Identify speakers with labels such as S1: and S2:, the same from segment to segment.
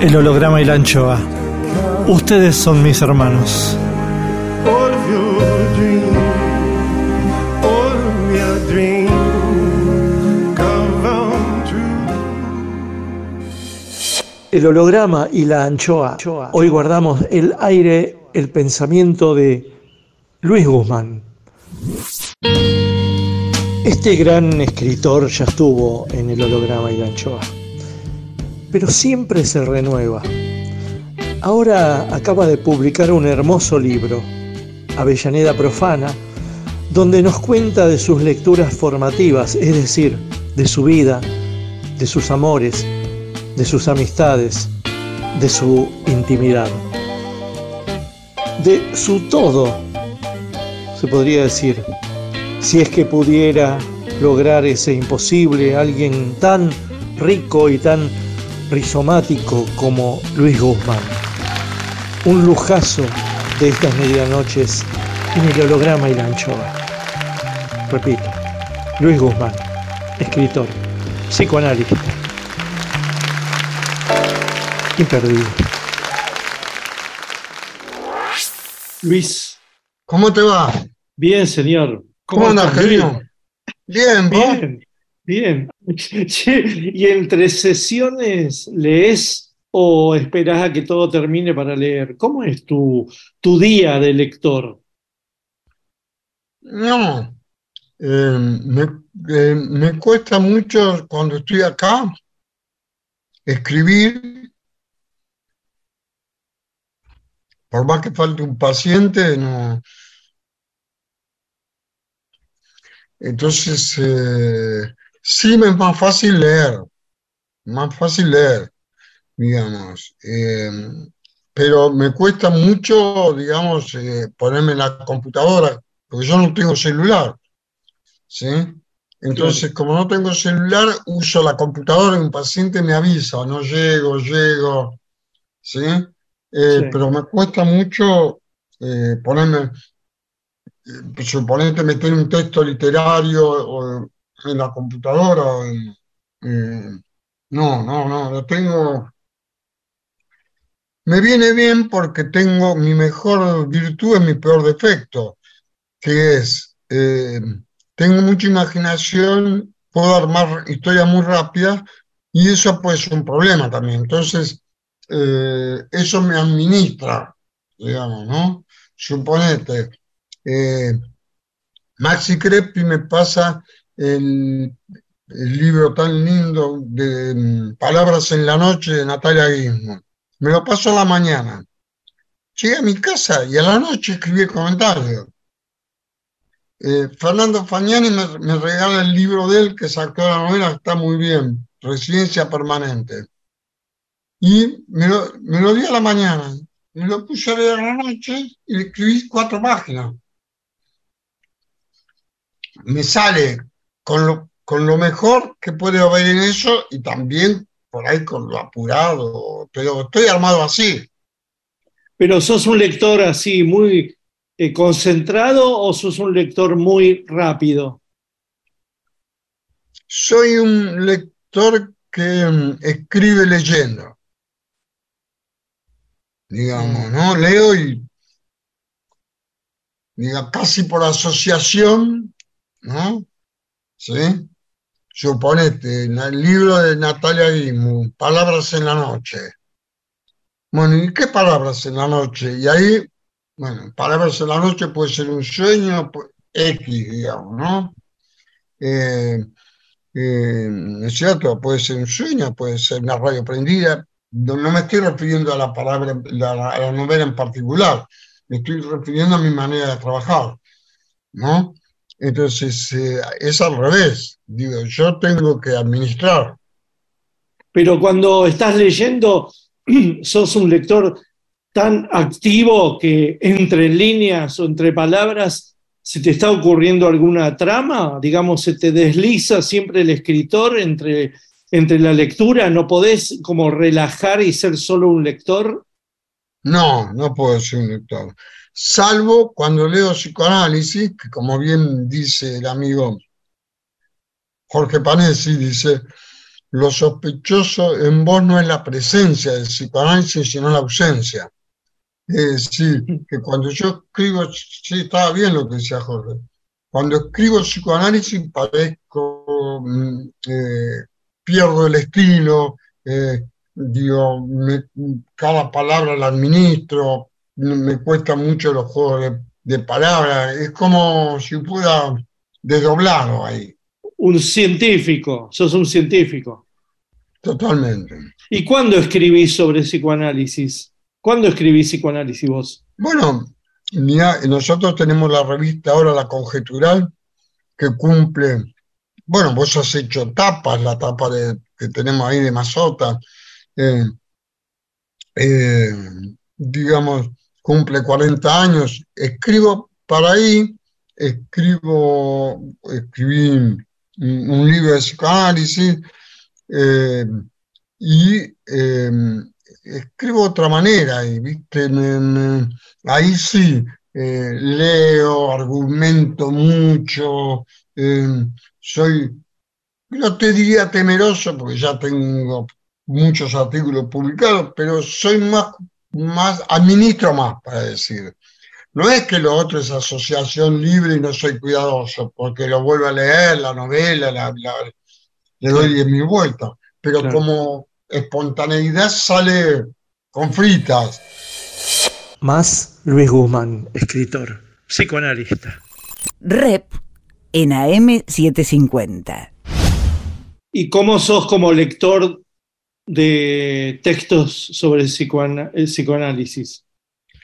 S1: El holograma y la anchoa. Ustedes son mis hermanos. El holograma y la anchoa. Hoy guardamos el aire, el pensamiento de Luis Guzmán. Este gran escritor ya estuvo en el holograma y la anchoa, pero siempre se renueva. Ahora acaba de publicar un hermoso libro, Avellaneda Profana, donde nos cuenta de sus lecturas formativas, es decir, de su vida, de sus amores, de sus amistades, de su intimidad, de su todo, se podría decir, si es que pudiera lograr ese imposible, alguien tan rico y tan rizomático como Luis Guzmán. Un lujazo de estas medianoches en el holograma y la anchoa. Repito, Luis Guzmán, escritor, psicoanalista. Imperdible. Luis,
S2: ¿Cómo te va?
S1: bien señor.
S2: ¿Cómo andas,
S1: estás,
S2: querido? Bien, ¿vos?
S1: Bien, bien. ¿Y entre sesiones lees o esperás a que todo termine para leer? ¿Cómo es tu, tu día de lector?
S2: No. Eh, me, eh, me cuesta mucho cuando estoy acá escribir. Por más que falte un paciente, no. Entonces, eh, sí me es más fácil leer, más fácil leer, digamos. Eh, pero me cuesta mucho, digamos, eh, ponerme en la computadora, porque yo no tengo celular, ¿sí? Entonces, como no tengo celular, uso la computadora y un paciente me avisa, no llego, llego, ¿sí? Eh,
S1: Sí.
S2: Pero me cuesta mucho eh, ponerme, suponete meter un texto literario o en la computadora. en- eh, no, no, no, lo tengo. Me viene bien porque tengo mi mejor virtud es mi peor defecto, que es, eh, tengo mucha imaginación, puedo armar historias muy rápidas y eso puede ser un problema también. Entonces, eh, eso me administra, digamos, ¿no? Suponete, eh, Maxi Creppi me pasa el, libro tan lindo de mm, Palabras en la noche de Natalia Guismo. Me lo paso a la mañana. Llegué a mi casa y a la noche escribí el. Eh, Fernando Fagnani me, me regala el libro de él que sacó la novela, está muy bien, Residencia Permanente. Y me lo, me lo di a la mañana, me lo puse a leer a la noche y le escribí cuatro páginas. Me sale con lo, con lo mejor que puede haber en eso y también por ahí con lo apurado, pero estoy armado así.
S1: Pero sos un lector así, muy eh, concentrado o sos un lector muy rápido?
S2: Soy un lector que mm, escribe leyendo. Digamos, ¿no? Leo y diga, casi por asociación, ¿no? ¿Sí? Suponete, en el libro de Natalia Guimu, Palabras en la noche. Bueno, ¿y qué palabras en la noche? Y ahí, bueno, palabras en la noche puede ser un sueño, X, digamos, ¿no? Eh, eh, ¿Es cierto? Puede ser un sueño, puede ser una radio prendida. No, no me estoy refiriendo a la palabra, a la novela en particular, me estoy refiriendo a mi manera de trabajar, ¿no? Entonces, eh, es al revés. Digo, yo tengo que administrar.
S1: Pero cuando estás leyendo, sos un lector tan activo que entre líneas o entre palabras se te está ocurriendo alguna trama, digamos, se te desliza siempre el escritor entre, entre la lectura, no podés como relajar y ser solo un lector.
S2: No, no puedo ser un lector salvo cuando leo psicoanálisis, que como bien dice el amigo Jorge Panesi, dice, lo sospechoso en vos no es la presencia del psicoanálisis, sino la ausencia. Es decir, que cuando yo escribo, sí, estaba bien lo que decía Jorge, cuando escribo psicoanálisis parezco, mm, eh, pierdo el estilo, eh, digo, cada palabra la administro, me cuesta mucho los juegos de, palabras, es como si pueda desdoblarlo ahí.
S1: Un científico, sos un científico.
S2: Totalmente.
S1: ¿Y cuándo escribís sobre psicoanálisis? ¿Cuándo escribís psicoanálisis vos?
S2: Bueno, mira, nosotros tenemos la revista ahora La Conjetural, que cumple, bueno, vos has hecho tapas, la tapa de, que tenemos ahí de Mazota, eh, eh, digamos, cumple 40 años, escribo para ahí, escribo, escribí un libro de psicoanálisis eh, y eh, escribo de otra manera, y, ¿viste? ahí sí eh, leo, argumento mucho, soy, no te diría temeroso porque ya tengo muchos artículos publicados, pero soy más más, administro más, para decir. No es que lo otro es asociación libre y no soy cuidadoso, porque lo vuelvo a leer, la novela, le doy diez mil vueltas, pero como espontaneidad sale con fritas.
S1: Más Luis Guzmán, escritor, psicoanalista.
S3: Rep en AM750.
S1: ¿Y cómo sos como lector de textos sobre el, psicoanálisis?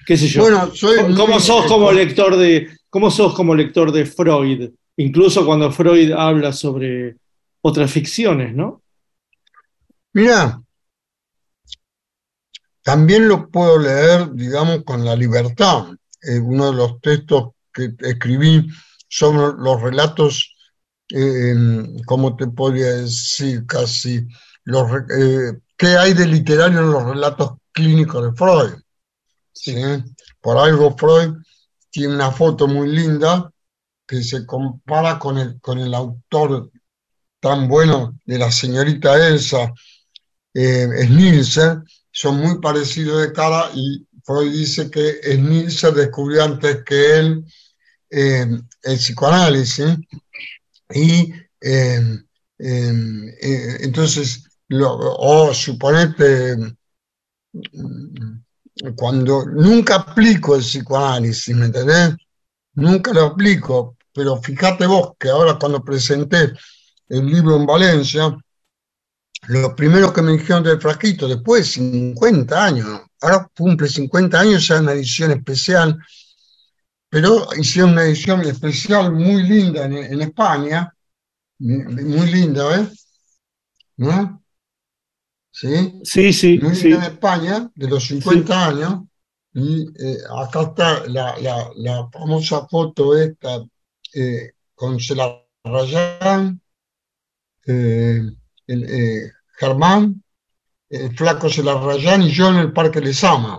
S1: ¿Qué sé yo?
S2: Bueno, soy
S1: ¿Cómo, sos como lector de, ¿Cómo sos como lector de Freud? Incluso cuando Freud habla sobre otras ficciones, ¿no?
S2: Mira, también lo puedo leer, digamos, con la libertad. Eh, uno de los textos que escribí son los relatos, eh, ¿cómo te podría decir? Casi los, eh, qué hay de literario en los relatos clínicos de Freud. ¿sí? Por algo Freud tiene una foto muy linda que se compara con el, con el autor tan bueno de la señorita Elsa eh, son muy parecidos de cara y Freud dice que Snilser descubrió antes que él eh, el psicoanálisis y eh, eh, entonces o suponete, cuando nunca aplico el psicoanálisis, ¿me entendés? Nunca lo aplico, pero fíjate vos que ahora cuando presenté el libro en Valencia, lo primero que me dijeron del frasquito, después de 50 años, ahora cumple 50 años, ya una edición especial, pero hicieron una edición especial muy linda en, España, muy linda, ¿ves? ¿No? ¿Sí?
S1: Sí, sí.
S2: sí. en España, de los 50 años, y eh, acá está la, famosa foto esta eh, con Celarrayán, eh, Germán el Flaco Celarrayán y yo en el Parque Lesama.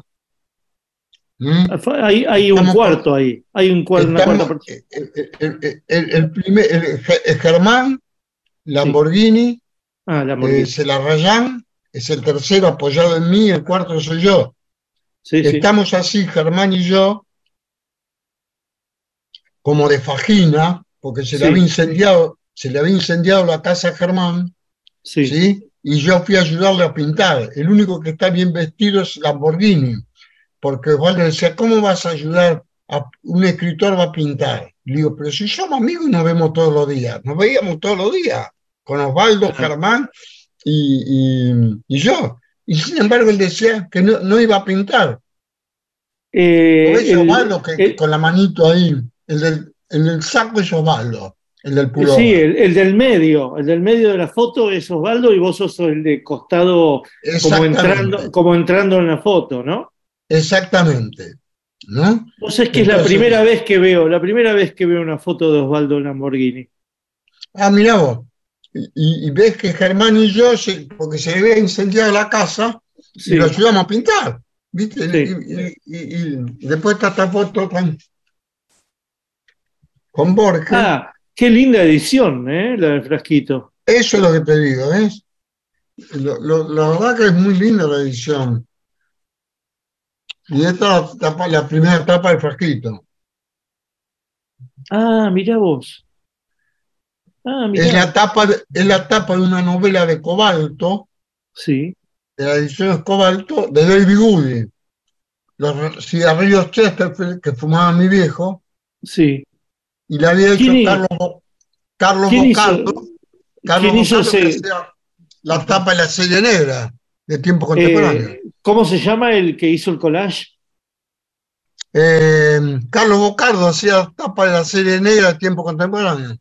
S2: ¿Mm?
S4: Hay, hay un
S2: Estamos-
S4: cuarto ahí. Hay un cuarto, una cuarta
S2: el, el- el- el primer, el- el Germán, Lamborghini,
S4: Ah, la
S2: eh,
S4: Morguini.
S2: Celarrayán, es el tercero apoyado en mí, el cuarto soy yo.
S4: Sí, sí.
S2: Estamos así, Germán y yo, como de fajina, porque se le había incendiado, se le había incendiado la casa a Germán,
S4: sí.
S2: ¿sí? Y yo fui a ayudarle a pintar. El único que está bien vestido es Lamborghini, porque Osvaldo decía, ¿cómo vas a ayudar a un escritor va a pintar? Le digo, pero si somos amigos y nos vemos todos los días, nos veíamos todos los días, con Osvaldo. Germán y, y- y yo. Y sin embargo él decía que no, no iba a pintar.
S4: Eh,
S2: ¿Lo ves
S4: el-
S2: Osvaldo que,
S4: el-
S2: con la manito ahí? El del, el del saco es Osvaldo, el del pullover.
S4: sí, el, el del medio, el del medio de la foto es Osvaldo y vos sos el de costado como entrando, como entrando en la foto, ¿no?
S2: exactamente. ¿No?
S4: Vos es que es la primera vez que veo, la primera vez que veo una foto de Osvaldo Lamborghini.
S2: Ah, mirá vos. Y, y ves que Germán y yo, porque se había incendiado la casa,
S4: Sí.
S2: y lo ayudamos a pintar. ¿Viste?
S4: Sí.
S2: Y, y- y- y después está esta foto con, con Borges.
S4: Ah, qué linda edición, ¿eh? La del frasquito.
S2: Eso es lo que te digo, ¿ves? Lo- lo- la verdad que es muy linda la edición. Y esta es la, primera etapa del frasquito.
S4: Ah, mirá vos. Ah.
S2: Es la tapa de, es la tapa de una novela de Cobalto,
S4: Sí.
S2: de la edición Cobalto, de David Goody. Los cigarrillos Chesterfield que fumaba mi viejo,
S4: Sí.
S2: y la había hecho
S4: ¿Quién hizo-
S2: Carlos, Carlos
S4: ¿Quién hizo-
S2: Bocardo. Carlos
S4: quién hizo
S2: Bocardo
S4: ese-
S2: hacía la tapa de la serie negra de tiempo contemporáneo.
S4: Eh, ¿Cómo se llama el que hizo el collage?
S2: Eh, Carlos Bocardo hacía tapa de la serie negra de tiempo contemporáneo.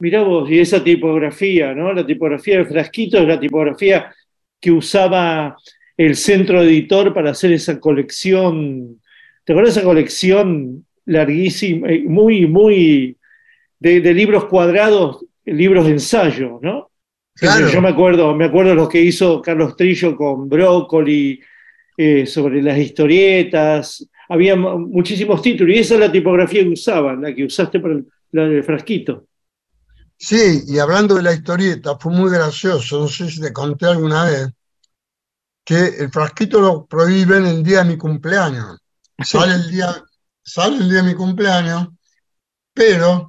S4: Mirá vos, y esa tipografía, ¿no? La tipografía del frasquito es la tipografía que usaba el centro editor para hacer esa colección. ¿Te acuerdas de esa colección larguísima, eh, muy, muy de, de libros cuadrados, libros de ensayo, ¿no?
S2: Claro.
S4: Yo me acuerdo, me acuerdo los que hizo Carlos Trillo con Brócoli, eh, sobre las historietas. Había mu- muchísimos títulos, y esa es la tipografía que usaban, la que usaste para el, la del frasquito.
S2: Sí, y hablando de la historieta, fue muy gracioso, no sé si te conté alguna vez, que el frasquito lo prohíben el día de mi cumpleaños. Sale el día, sale el día de mi cumpleaños, pero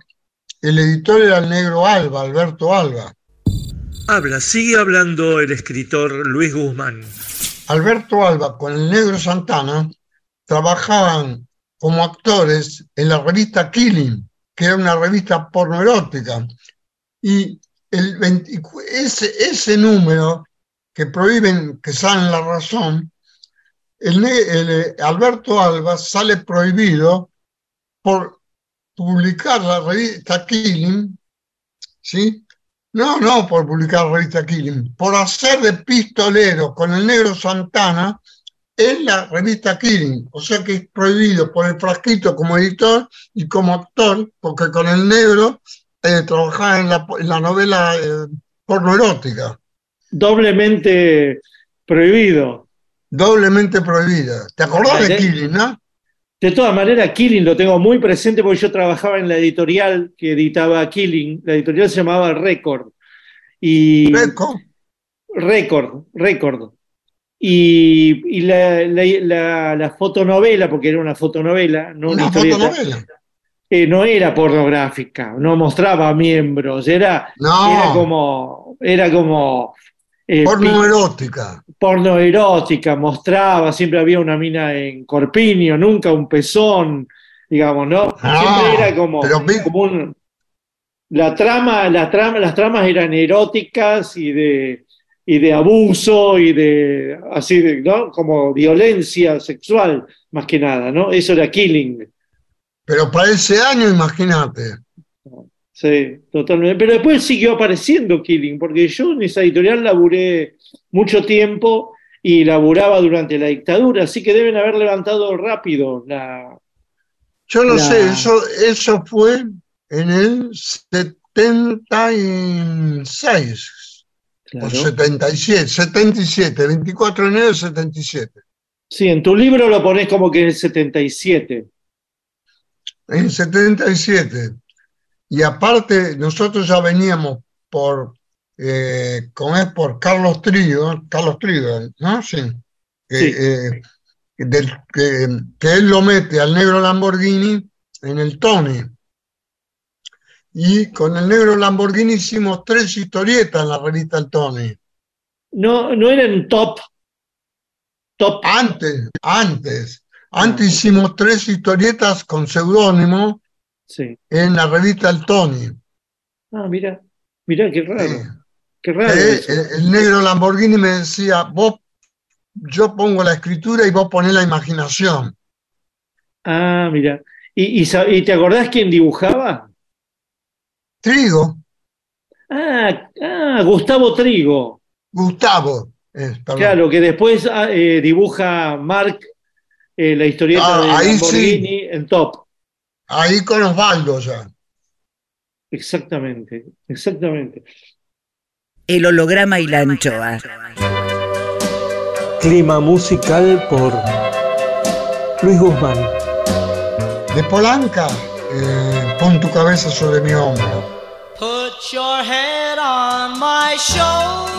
S2: el editor era el negro Alba, Alberto Alba.
S4: Habla, sigue hablando el escritor Luis Guzmán.
S2: Alberto Alba con el negro Santana trabajaban como actores en la revista Killing, que era una revista pornoerótica. Y el 20 ese, ese número que prohíben que sale en la razón, el, eh, Alberto Alba sale prohibido por publicar la revista Killing, ¿sí? No, no por publicar la revista Killing, por hacer de pistolero con el negro Santana en la revista Killing. O sea que es prohibido por el frasquito como editor y como actor, porque con el negro eh, trabajaba en la, en la novela eh, pornoerótica,
S4: Doblemente prohibido.
S2: doblemente prohibida. ¿Te acordás de. Killing, no?
S4: De todas maneras, Killing lo tengo muy presente porque yo trabajaba en la editorial que editaba Killing. La editorial se llamaba Record. Y
S2: Greco,
S4: Record, Record. Y, y la, la- la- la fotonovela, porque era una fotonovela, no una
S2: una fotonovela.
S4: Eh, no era pornográfica, no mostraba miembros, era,
S2: No,
S4: era como, era como eh,
S2: porno erótica.
S4: porno erótica, mostraba, siempre había una mina en corpiño, nunca un pezón, digamos, ¿no?
S2: Ah,
S4: siempre era como,
S2: pero
S4: como un- la trama, la trama, las tramas eran eróticas y de, y de abuso y de así de, ¿no? Como violencia sexual, más que nada, ¿no? Eso era killing.
S2: Pero para ese año, imagínate.
S4: Sí, totalmente. Pero después siguió apareciendo Killing, porque yo en esa editorial laburé mucho tiempo y laburaba durante la dictadura, así que deben haber levantado rápido la...
S2: Yo no
S4: La-
S2: sé, eso, eso fue en el 76. o 77, 77, 24 de enero del 77.
S1: Sí, en tu libro lo pones como que es 77.
S2: En 77. Y aparte, nosotros ya veníamos por, eh, con es por Carlos Trigo, Carlos Trigo, ¿no? Sí. Eh, del, que, que él lo mete al negro Lamborghini en el Tony. Y con el negro Lamborghini hicimos tres historietas en la revista El Tony.
S1: No, no eran top. Top.
S2: Antes, antes. Antes hicimos tres historietas con seudónimo
S1: Sí.
S2: en la revista El Tony.
S1: Ah, mira, mira qué raro.
S2: Eh,
S1: Qué raro.
S2: eh,
S1: eso.
S2: el, negro Lamborghini me decía, vos, yo pongo la escritura y vos ponés la imaginación.
S1: Ah, mira. ¿Y, y, te acordás quién dibujaba?
S2: Trigo,
S1: Ah, ah, Gustavo Trigo.
S2: Gustavo. eh.
S1: Claro, que después ah, eh, dibuja Mark eh, la historieta
S2: Ah,
S1: de
S2: ahí
S1: Lamborghini en top.
S2: Ahí con Osvaldo ya.
S1: Exactamente, exactamente.
S3: El holograma y la anchoa.
S1: Clima musical por Luis Guzmán.
S2: De Polanca, eh, pon tu cabeza sobre mi hombro.
S5: Put your head on my shoulder.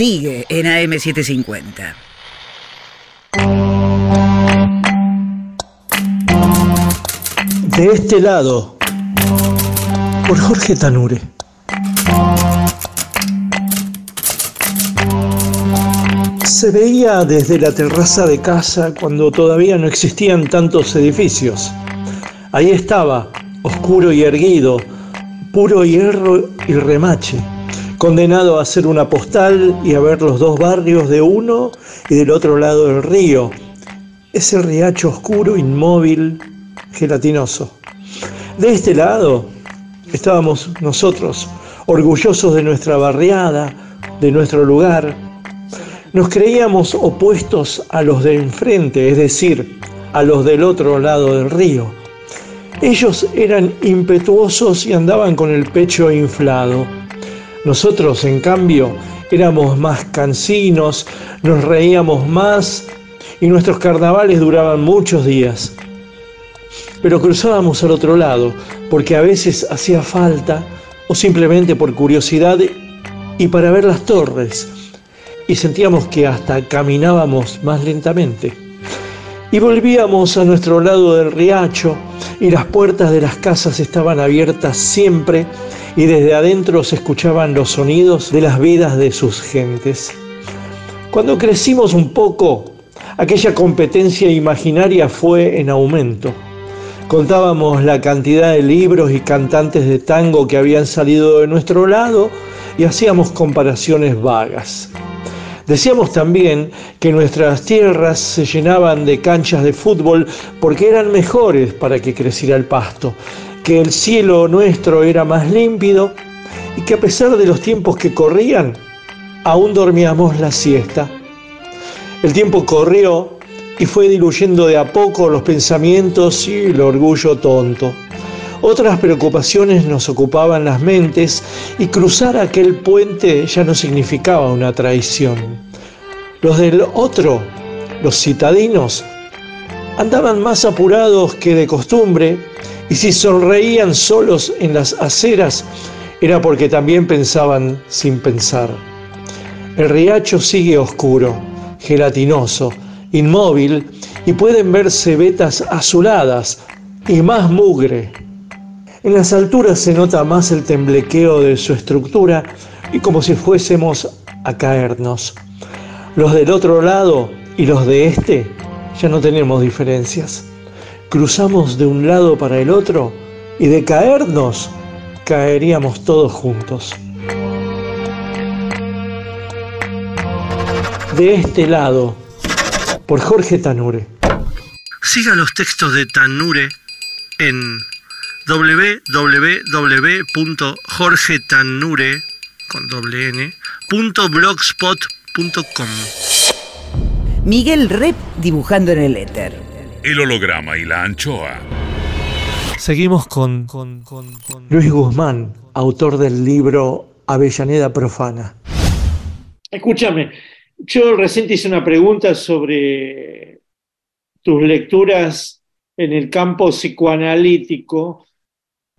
S3: sigue en AM750.
S1: De este lado, por Jorge Tanure. Se veía desde la terraza de casa cuando todavía no existían tantos edificios. Ahí estaba, oscuro y erguido, puro hierro y remache, condenado a ser una postal y a ver los dos barrios de uno y del otro lado del río, ese riacho oscuro, inmóvil, gelatinoso. De este lado estábamos nosotros, orgullosos de nuestra barriada, de nuestro lugar. Nos creíamos opuestos a los de enfrente, es decir, a los del otro lado del río. Ellos eran impetuosos y andaban con el pecho inflado. Nosotros, en cambio, éramos más cansinos, nos reíamos más y nuestros carnavales duraban muchos días. pero cruzábamos al otro lado, porque a veces hacía falta, o simplemente por curiosidad y para ver las torres, y sentíamos que hasta caminábamos más lentamente. Y volvíamos a nuestro lado del riacho, y las puertas de las casas estaban abiertas siempre, y desde adentro se escuchaban los sonidos de las vidas de sus gentes. Cuando crecimos un poco, aquella competencia imaginaria fue en aumento. Contábamos la cantidad de libros y cantantes de tango que habían salido de nuestro lado y hacíamos comparaciones vagas. Decíamos también que nuestras tierras se llenaban de canchas de fútbol porque eran mejores para que creciera el pasto, que el cielo nuestro era más límpido y que a pesar de los tiempos que corrían, aún dormíamos la siesta. El tiempo corrió y fue diluyendo de a poco los pensamientos y el orgullo tonto. Otras preocupaciones nos ocupaban las mentes y cruzar aquel puente ya no significaba una traición. Los del otro, los citadinos, andaban más apurados que de costumbre y si sonreían solos en las aceras era porque también pensaban sin pensar. El riacho sigue oscuro, gelatinoso, inmóvil y pueden verse vetas azuladas y más mugre. En las alturas se nota más el temblequeo de su estructura y como si fuésemos a caernos. Los del otro lado y los de este ya no tenemos diferencias. Cruzamos de un lado para el otro y de caernos caeríamos todos juntos. De este lado, por Jorge Tanure. Siga los textos de Tanure en www.jorgetanure.blogspot.com
S3: Miguel Rep dibujando en el éter.
S6: El holograma y la anchoa.
S1: Seguimos con, con, con, con Luis Guzmán, autor del libro Avellaneda Profana.
S4: Escúchame, yo recién te hice una pregunta sobre tus lecturas en el campo psicoanalítico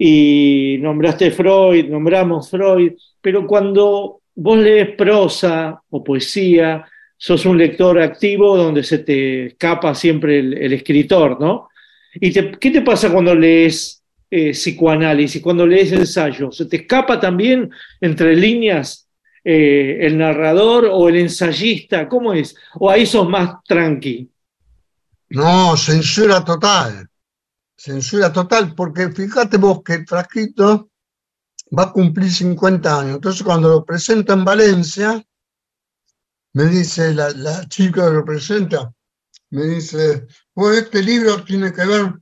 S4: y nombraste Freud, nombramos Freud, pero cuando vos lees prosa o poesía, sos un lector activo donde se te escapa siempre el, escritor, ¿no? ¿Y qué te pasa cuando lees eh, psicoanálisis, cuando lees ensayo? ¿Se te escapa también entre líneas eh, el narrador o el ensayista? ¿Cómo es? ¿O ahí sos más tranqui?
S2: No, censura total. Censura total, porque fíjate vos que el Frasquito va a cumplir 50 años. Entonces, cuando lo presenta en Valencia, me dice la, la chica que lo presenta, me dice, pues este libro tiene que ver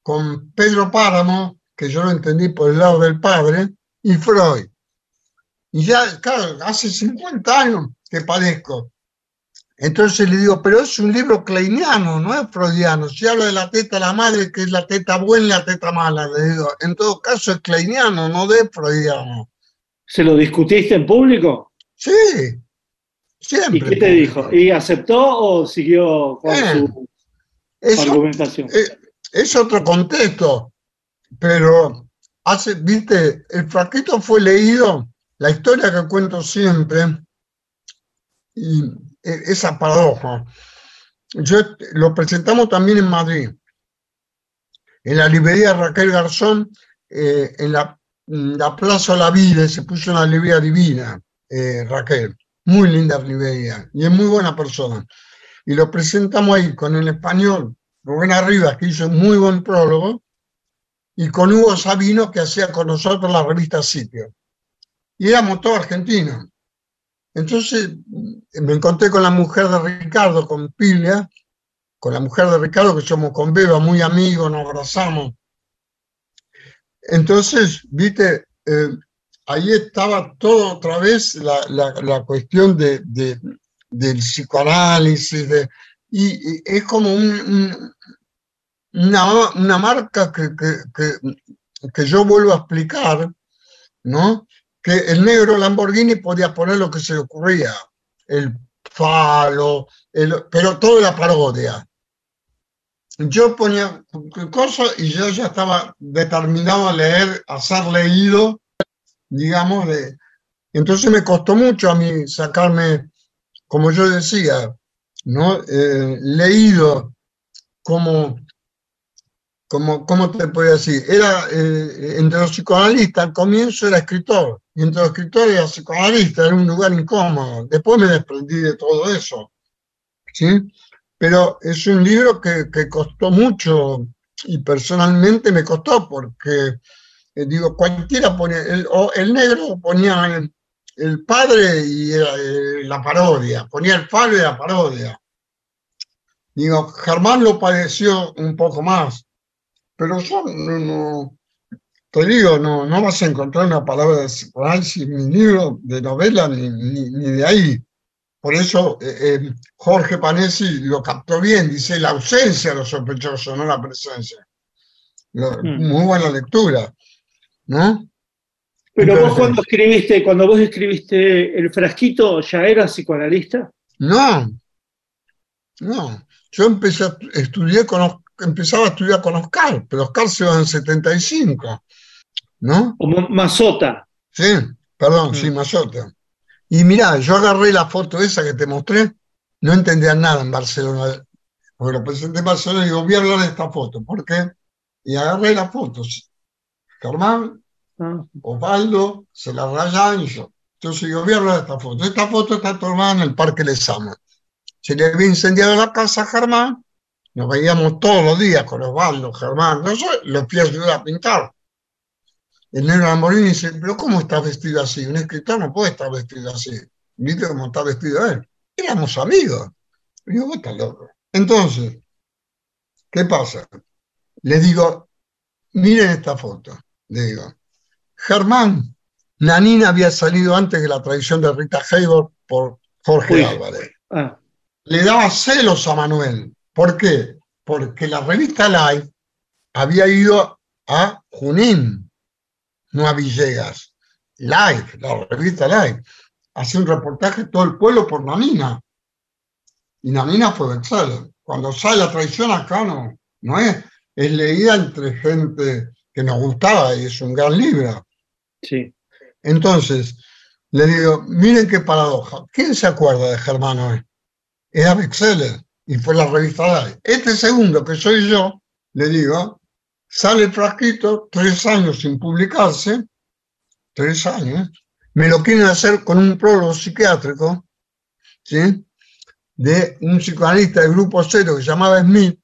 S2: con Pedro Páramo, que yo lo entendí por el lado del padre, y Freud. Y ya, claro, hace 50 años que padezco. Entonces le digo, pero es un libro kleiniano, no es freudiano. Si habla de la teta de la madre, que es la teta buena y la teta mala, le digo, en todo caso es kleiniano, no de freudiano.
S4: ¿Se lo discutiste en público?
S2: Sí, siempre.
S4: ¿Y qué te dijo? ¿Y aceptó o siguió con
S2: Eh,
S4: su
S2: Es,
S4: argumentación?
S2: eh, es otro contexto, pero hace, viste, el fraquito fue leído, la historia que cuento siempre, y esa paradoja. Yo lo presentamos también en Madrid, en la librería Raquel Garzón, eh, en la, en la Plaza La Vida, se puso una librería divina, eh, Raquel, muy linda librería, y es muy buena persona. Y lo presentamos ahí con el español Rubén Arribas, que hizo un muy buen prólogo, y con Hugo Sabino, que hacía con nosotros la revista Sitio. Y éramos todos argentinos. Entonces me encontré con la mujer de Ricardo, con Pilia, con la mujer de Ricardo, que somos con Beba, muy amigos, nos abrazamos. Entonces, viste, eh, ahí estaba todo otra vez la, la- la cuestión de, de- del psicoanálisis, y, es como un- un- una, una marca que- que- que yo vuelvo a explicar, ¿no? Que el negro Lamborghini podía poner lo que se le ocurría, el falo, pero todo era parodia. yo ponía cosas y yo ya estaba determinado a leer, a ser leído, digamos, de... Entonces me costó mucho a mí sacarme, como yo decía, ¿no? Eh, leído como, como, ¿cómo te puedo decir? Era, eh, entre los psicoanalistas, al comienzo era escritor, y entre los escritores era psicoanalista, era un lugar incómodo. Después me desprendí de todo eso, ¿sí? Pero es un libro que, que costó mucho, y personalmente me costó, porque, eh, digo, cualquiera ponía, el, negro ponía el, padre y eh, la parodia, ponía el padre y la parodia. Digo, Germán lo padeció un poco más, pero yo no, no te digo, no, no vas a encontrar una palabra de psicoanálisis en mi libro de novela ni, ni, ni de ahí. Por eso eh, eh, Jorge Panesi lo captó bien, dice la ausencia de los sospechosos, no la presencia. Lo,
S4: Mm.
S2: Muy buena lectura, ¿no?
S4: Pero vos cuando escribiste, cuando vos escribiste el frasquito, ¿ya eras psicoanalista?
S2: No, no. Yo empecé a estudiar con, Os- empezaba a estudiar con Oscar, pero Oscar se va en 75, ¿no?
S4: Como Mazota.
S2: Sí, perdón,
S4: Mm.
S2: sí, Mayota. Y mirá, yo agarré la foto esa que te mostré, no entendía nada en Barcelona, porque lo presenté en Barcelona y digo, voy a hablar de esta foto, ¿por qué? Y agarré las fotos. Germán,
S4: Ah,
S2: Osvaldo, se la rayaban y yo. Entonces digo, voy a hablar de esta foto. Esta foto está tomada en el Parque Lezama. Se le había incendiado la casa a Germán, nos veíamos todos los días con Osvaldo, Germán, no sé, lo fui a ayudar a pintar. El negro Lamborghini dice, pero ¿cómo está vestido así? Un escritor no puede estar vestido así. ¿Viste cómo está vestido él? Éramos amigos. Y digo, vos estás loco. Entonces, ¿qué pasa? Les digo, miren esta foto. Le digo, Germán, Nanina había salido antes de la traición de Rita Hayworth por Jorge
S4: Uy.
S2: Álvarez.
S4: ah,
S2: Le daba celos a Manuel. ¿Por qué? Porque la revista Live había ido a Junín, no a Villegas. Live, la revista Live. Hace un reportaje todo el pueblo por Nanina. Y Nanina fue bestseller. Cuando sale la traición acá no, no es. Es leída entre gente que nos gustaba y es un gran libro.
S4: sí.
S2: Entonces, le digo, miren qué paradoja. ¿Quién se acuerda de Germán hoy? Era bestseller y fue la revista Live. Este segundo, que soy yo, le digo, sale el frasquito, tres años sin publicarse, tres años, me lo quieren hacer con un prólogo psiquiátrico, ¿sí? De un psicoanalista del grupo cero que se llamaba Smith,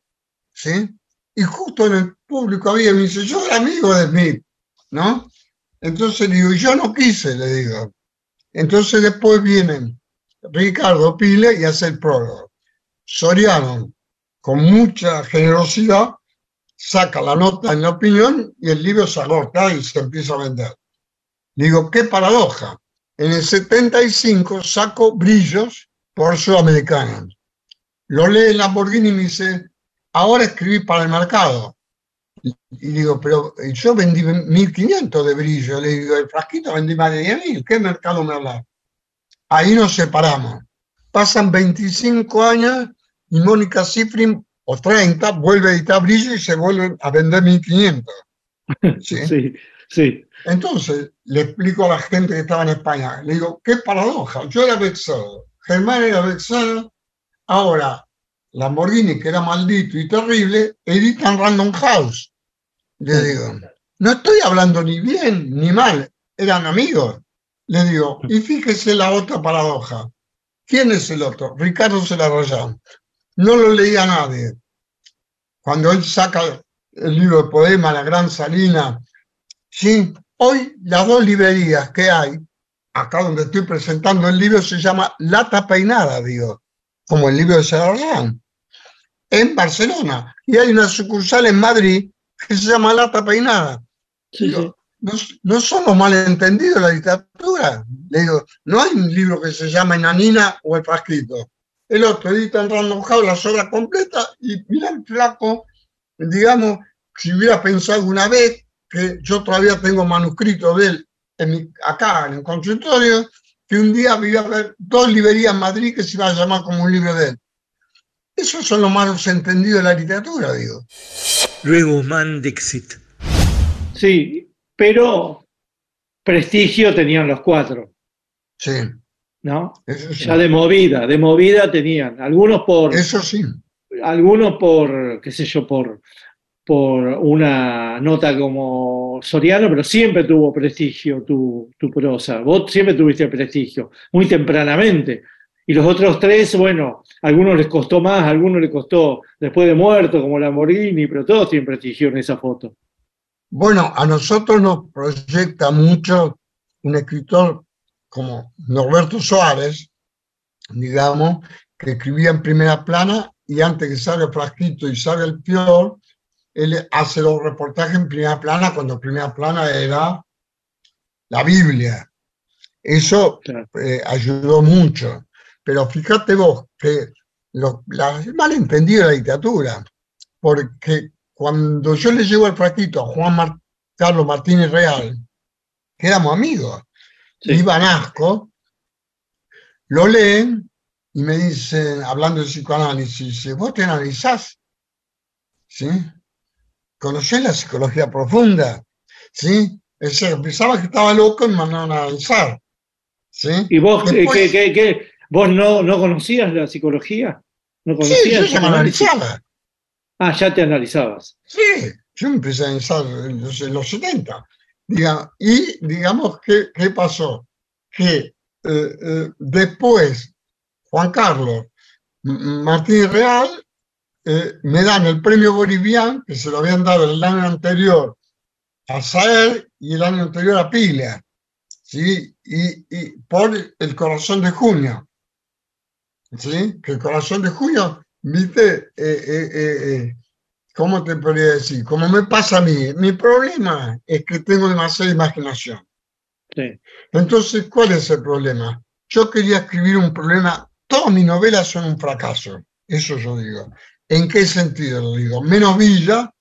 S2: ¿sí? Y justo en el público había, me dice, yo era amigo de Smith, ¿no? Entonces digo, yo no quise, le digo. Entonces después viene Ricardo Pile y hace el prólogo. Soriano, con mucha generosidad, saca la nota en la opinión y el libro se agota y se empieza a vender. Digo, qué paradoja. En el 75 saco Brillos por Sudamericana. Lo lee Lamborghini y me dice, ahora escribí para el mercado. Y digo, pero yo vendí 1.500 de brillo. Le digo, el frasquito vendí más de 10.000. ¿Qué mercado me habla? Ahí nos separamos. Pasan 25 años y Mónica Cifrin, o 30, vuelve a editar brillo y se vuelve a vender 1.500. ¿sí?
S4: Sí, sí.
S2: Entonces, le explico a la gente que estaba en España, le digo, qué paradoja, yo era vexado, Germán era vexado, ahora Lamborghini, que era maldito y terrible, editan Random House. Le digo, no estoy hablando ni bien ni mal, eran amigos. Le digo, y fíjese la otra paradoja. ¿Quién es el otro? Ricardo Celarrayán. No lo leía nadie. Cuando él saca el libro de poema La Gran Salina, sí, hoy las dos librerías que hay, acá donde estoy presentando el libro, se llama Lata Peinada, digo, como el libro de Celarrayán, en Barcelona. Y hay una sucursal en Madrid que se llama Lata Peinada.
S4: sí,
S2: Digo, no, no somos malentendidos en la literatura. Le digo, no hay un libro que se llama Nanina o El Frasquito. El otro edita en Random House las obras completas y mira el flaco, digamos, si hubiera pensado una vez que yo todavía tengo manuscrito de él en mi- acá en el consultorio, que un día iba a haber dos librerías en Madrid que se iban a llamar como un libro de él. Esos son los malos entendidos de la literatura, digo.
S1: Luis Guzmán Dixit.
S4: Sí, pero prestigio tenían los cuatro,
S2: Sí,
S4: ¿no?
S2: eso sí.
S4: Ya de movida, de movida tenían. Algunos por,
S2: Eso sí.
S4: algunos por, qué sé yo, por, por una nota como Soriano, pero siempre tuvo prestigio tu, tu prosa. Vos siempre tuviste prestigio, muy tempranamente. Y los otros tres, bueno, a algunos les costó más, a algunos les costó después de muerto, como Lamborghini, pero todos tienen prestigio en esa foto.
S2: Bueno, a nosotros nos proyecta mucho un escritor como Norberto Suárez, digamos, que escribía en primera plana y antes que salga el frasquito y salga el pior, él hace los reportajes en primera plana cuando primera plana era la Biblia. Eso eh, ayudó mucho. Pero fíjate vos que lo, la, malentendido la literatura, porque cuando yo le llevo el frasquito a Juan Mar- Carlos Martínez Real, que éramos amigos,
S4: Sí.
S2: Nasco, lo leen y me dicen, hablando de psicoanálisis, vos te analizás, ¿sí? ¿Conocés la psicología profunda? ¿Sí? Es decir, pensaba que estaba loco y me mandaron a analizar, ¿sí?
S4: ¿Y vos,
S2: Después-
S4: qué, qué- qué- vos no, no conocías la psicología? ¿No
S2: Sí,
S4: conocías
S2: yo
S4: el
S2: ya me analizaba.
S4: Ah, ya te analizabas.
S2: Sí, yo empecé a analizar en los, en los 70. Y digamos que, ¿qué pasó? Que eh, eh, después Juan Carlos M- Martínez Real eh, me dan el premio Bolivian, que se lo habían dado el año anterior a Saer y el año anterior a Pila, ¿sí? y, y por el corazón de junio. ¿sí? Que el corazón de junio, viste, ¿cómo te podría decir? Como me pasa a mí, mi problema es que tengo demasiada imaginación.
S4: Sí.
S2: Entonces, ¿cuál es el problema? Yo quería escribir un problema, todas mis novelas son un fracaso, eso yo digo. ¿En qué sentido lo digo? Menos Villa,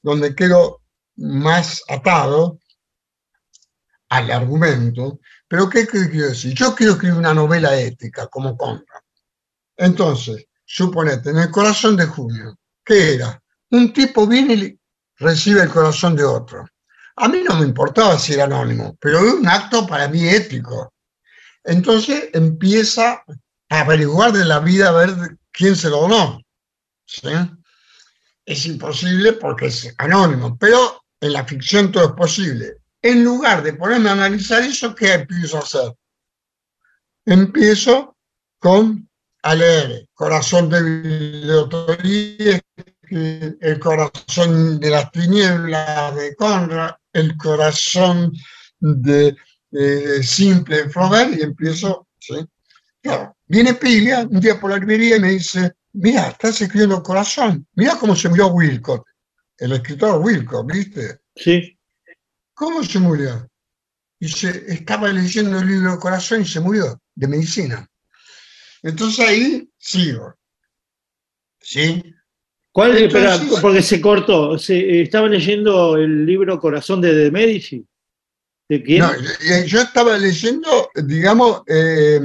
S2: donde quedo más atado al argumento, pero ¿qué quiero decir? Yo quiero escribir una novela ética, como Conrad. Entonces, suponete, en el corazón de junio, ¿qué era? Un tipo viene y recibe el corazón de otro. A mí no me importaba si era anónimo, pero es un acto para mí ético. Entonces empieza a averiguar de la vida a ver quién se lo donó. ¿sí? Es imposible porque es anónimo, pero en la ficción todo es posible. En lugar de ponerme a analizar eso, ¿qué empiezo a hacer? Empiezo con a leer Corazón débil de Dostoyevsky, El corazón de las tinieblas de Conrad, El corazón de, de Simple Flaubert, y empiezo, ¿sí? Claro, viene Pilia un día por la librería y me dice, mira, estás escribiendo Corazón, mira cómo se murió Wilcott, el escritor Wilcott, ¿viste?
S4: Sí.
S2: ¿Cómo se murió? Dice, estaba leyendo el libro Corazón y se murió, de medicina. Entonces ahí sigo. ¿Sí?
S4: ¿Cuál? Espera,
S2: Entonces-
S4: porque se cortó. Se, eh, estaba leyendo el libro Corazón de De Medici. ¿De quién?
S2: No, yo, yo estaba leyendo, digamos, eh,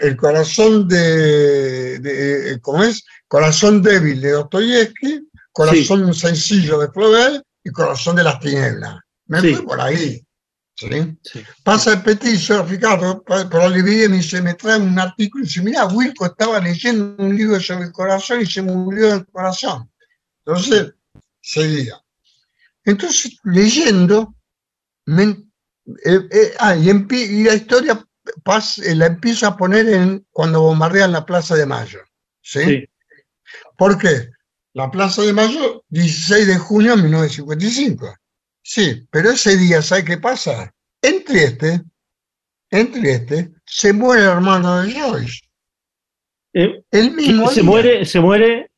S2: el corazón de, de- ¿cómo es? Corazón débil de Dostoyevsky, corazón sencillo de Flaubert y corazón de las tinieblas. Me
S4: Sí.
S2: fui por ahí. ¿Sí?
S4: Sí.
S2: Pasa el petiso, Ricardo, pa- por la librería y me dice, me trae un artículo y dice, mira, Wilco estaba leyendo un libro sobre el corazón y se murió del corazón. Entonces, seguía. Entonces, leyendo, me, eh, eh, ah, y, la historia pas- eh, la empiezo a poner en cuando bombardean la Plaza de Mayo. ¿sí?
S4: Sí.
S2: ¿Por qué? La Plaza de Mayo, 16 de junio de 1955. Sí, pero ese día, ¿sabe qué pasa? En Trieste, en Trieste, se muere el hermano de Joyce.
S4: Eh,
S2: El mismo
S4: se
S2: día.
S4: muere, se muere.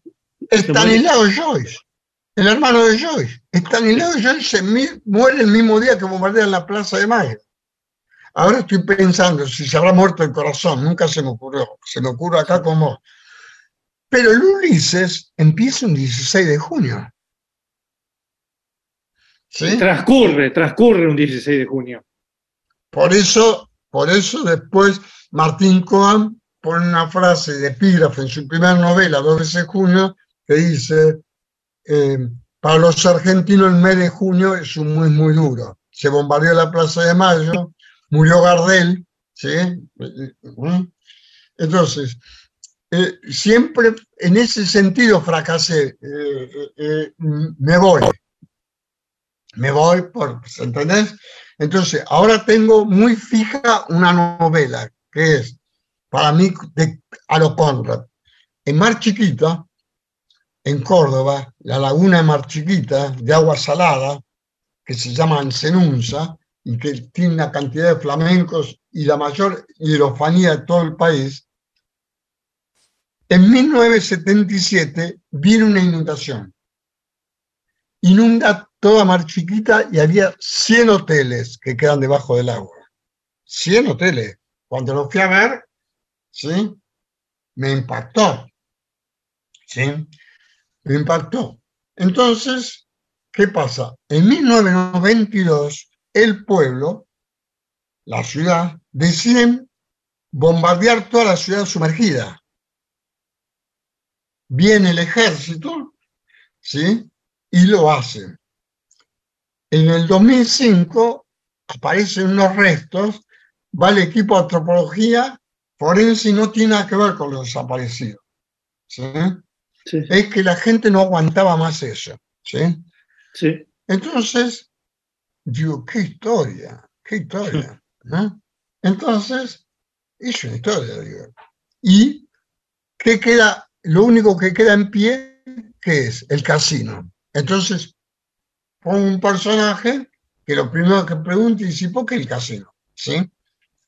S2: Estanislao Joyce, el hermano de Joyce. Estanislao Joyce se muere el mismo día que bombardean la Plaza de Mayo. Ahora estoy pensando si se habrá muerto el corazón, nunca se me ocurrió, se me ocurre acá como... Pero el Ulises empieza un 16 de junio. ¿Sí?
S4: Transcurre, transcurre un 16 de junio.
S2: Por eso, por eso después Martín Coan pone una frase de epígrafe en su primera novela, Dos veces junio, que dice, eh, para los argentinos el mes de junio es un mes muy duro. Se bombardeó la Plaza de Mayo, murió Gardel, ¿sí? Entonces, eh, siempre en ese sentido fracasé. Eh, eh, me voy. Me voy, por, ¿entendés? Entonces, ahora tengo muy fija una novela, que es, para mí, de, a lo Conrad. En Mar Chiquita, en Córdoba, la laguna de Mar Chiquita, de agua salada, que se llama Ancenunza, y que tiene una cantidad de flamencos y la mayor hidrofanía de todo el país, en 1977 viene una inundación. Inunda toda Mar Chiquita y había 100 hoteles que quedan debajo del agua. 100 hoteles. Cuando lo fui a ver, ¿sí? Me impactó. ¿Sí? Me impactó. Entonces, ¿qué pasa? En 1992, el pueblo, la ciudad, deciden bombardear toda la ciudad sumergida. Viene el ejército, ¿sí? Y lo hacen. En el 2005 aparecen unos restos, va el equipo de antropología forense y no tiene nada que ver con los desaparecidos. ¿sí?
S4: Sí,
S2: Es que la gente no aguantaba más eso. ¿sí?
S4: sí.
S2: Entonces, digo, qué historia, qué historia. ¿no? Entonces, es una historia, digo. ¿Y qué queda? Lo único que queda en pie, ¿qué es? El casino. Entonces, pongo un personaje que lo primero que pregunta y dice, ¿por qué el casino? ¿Sí?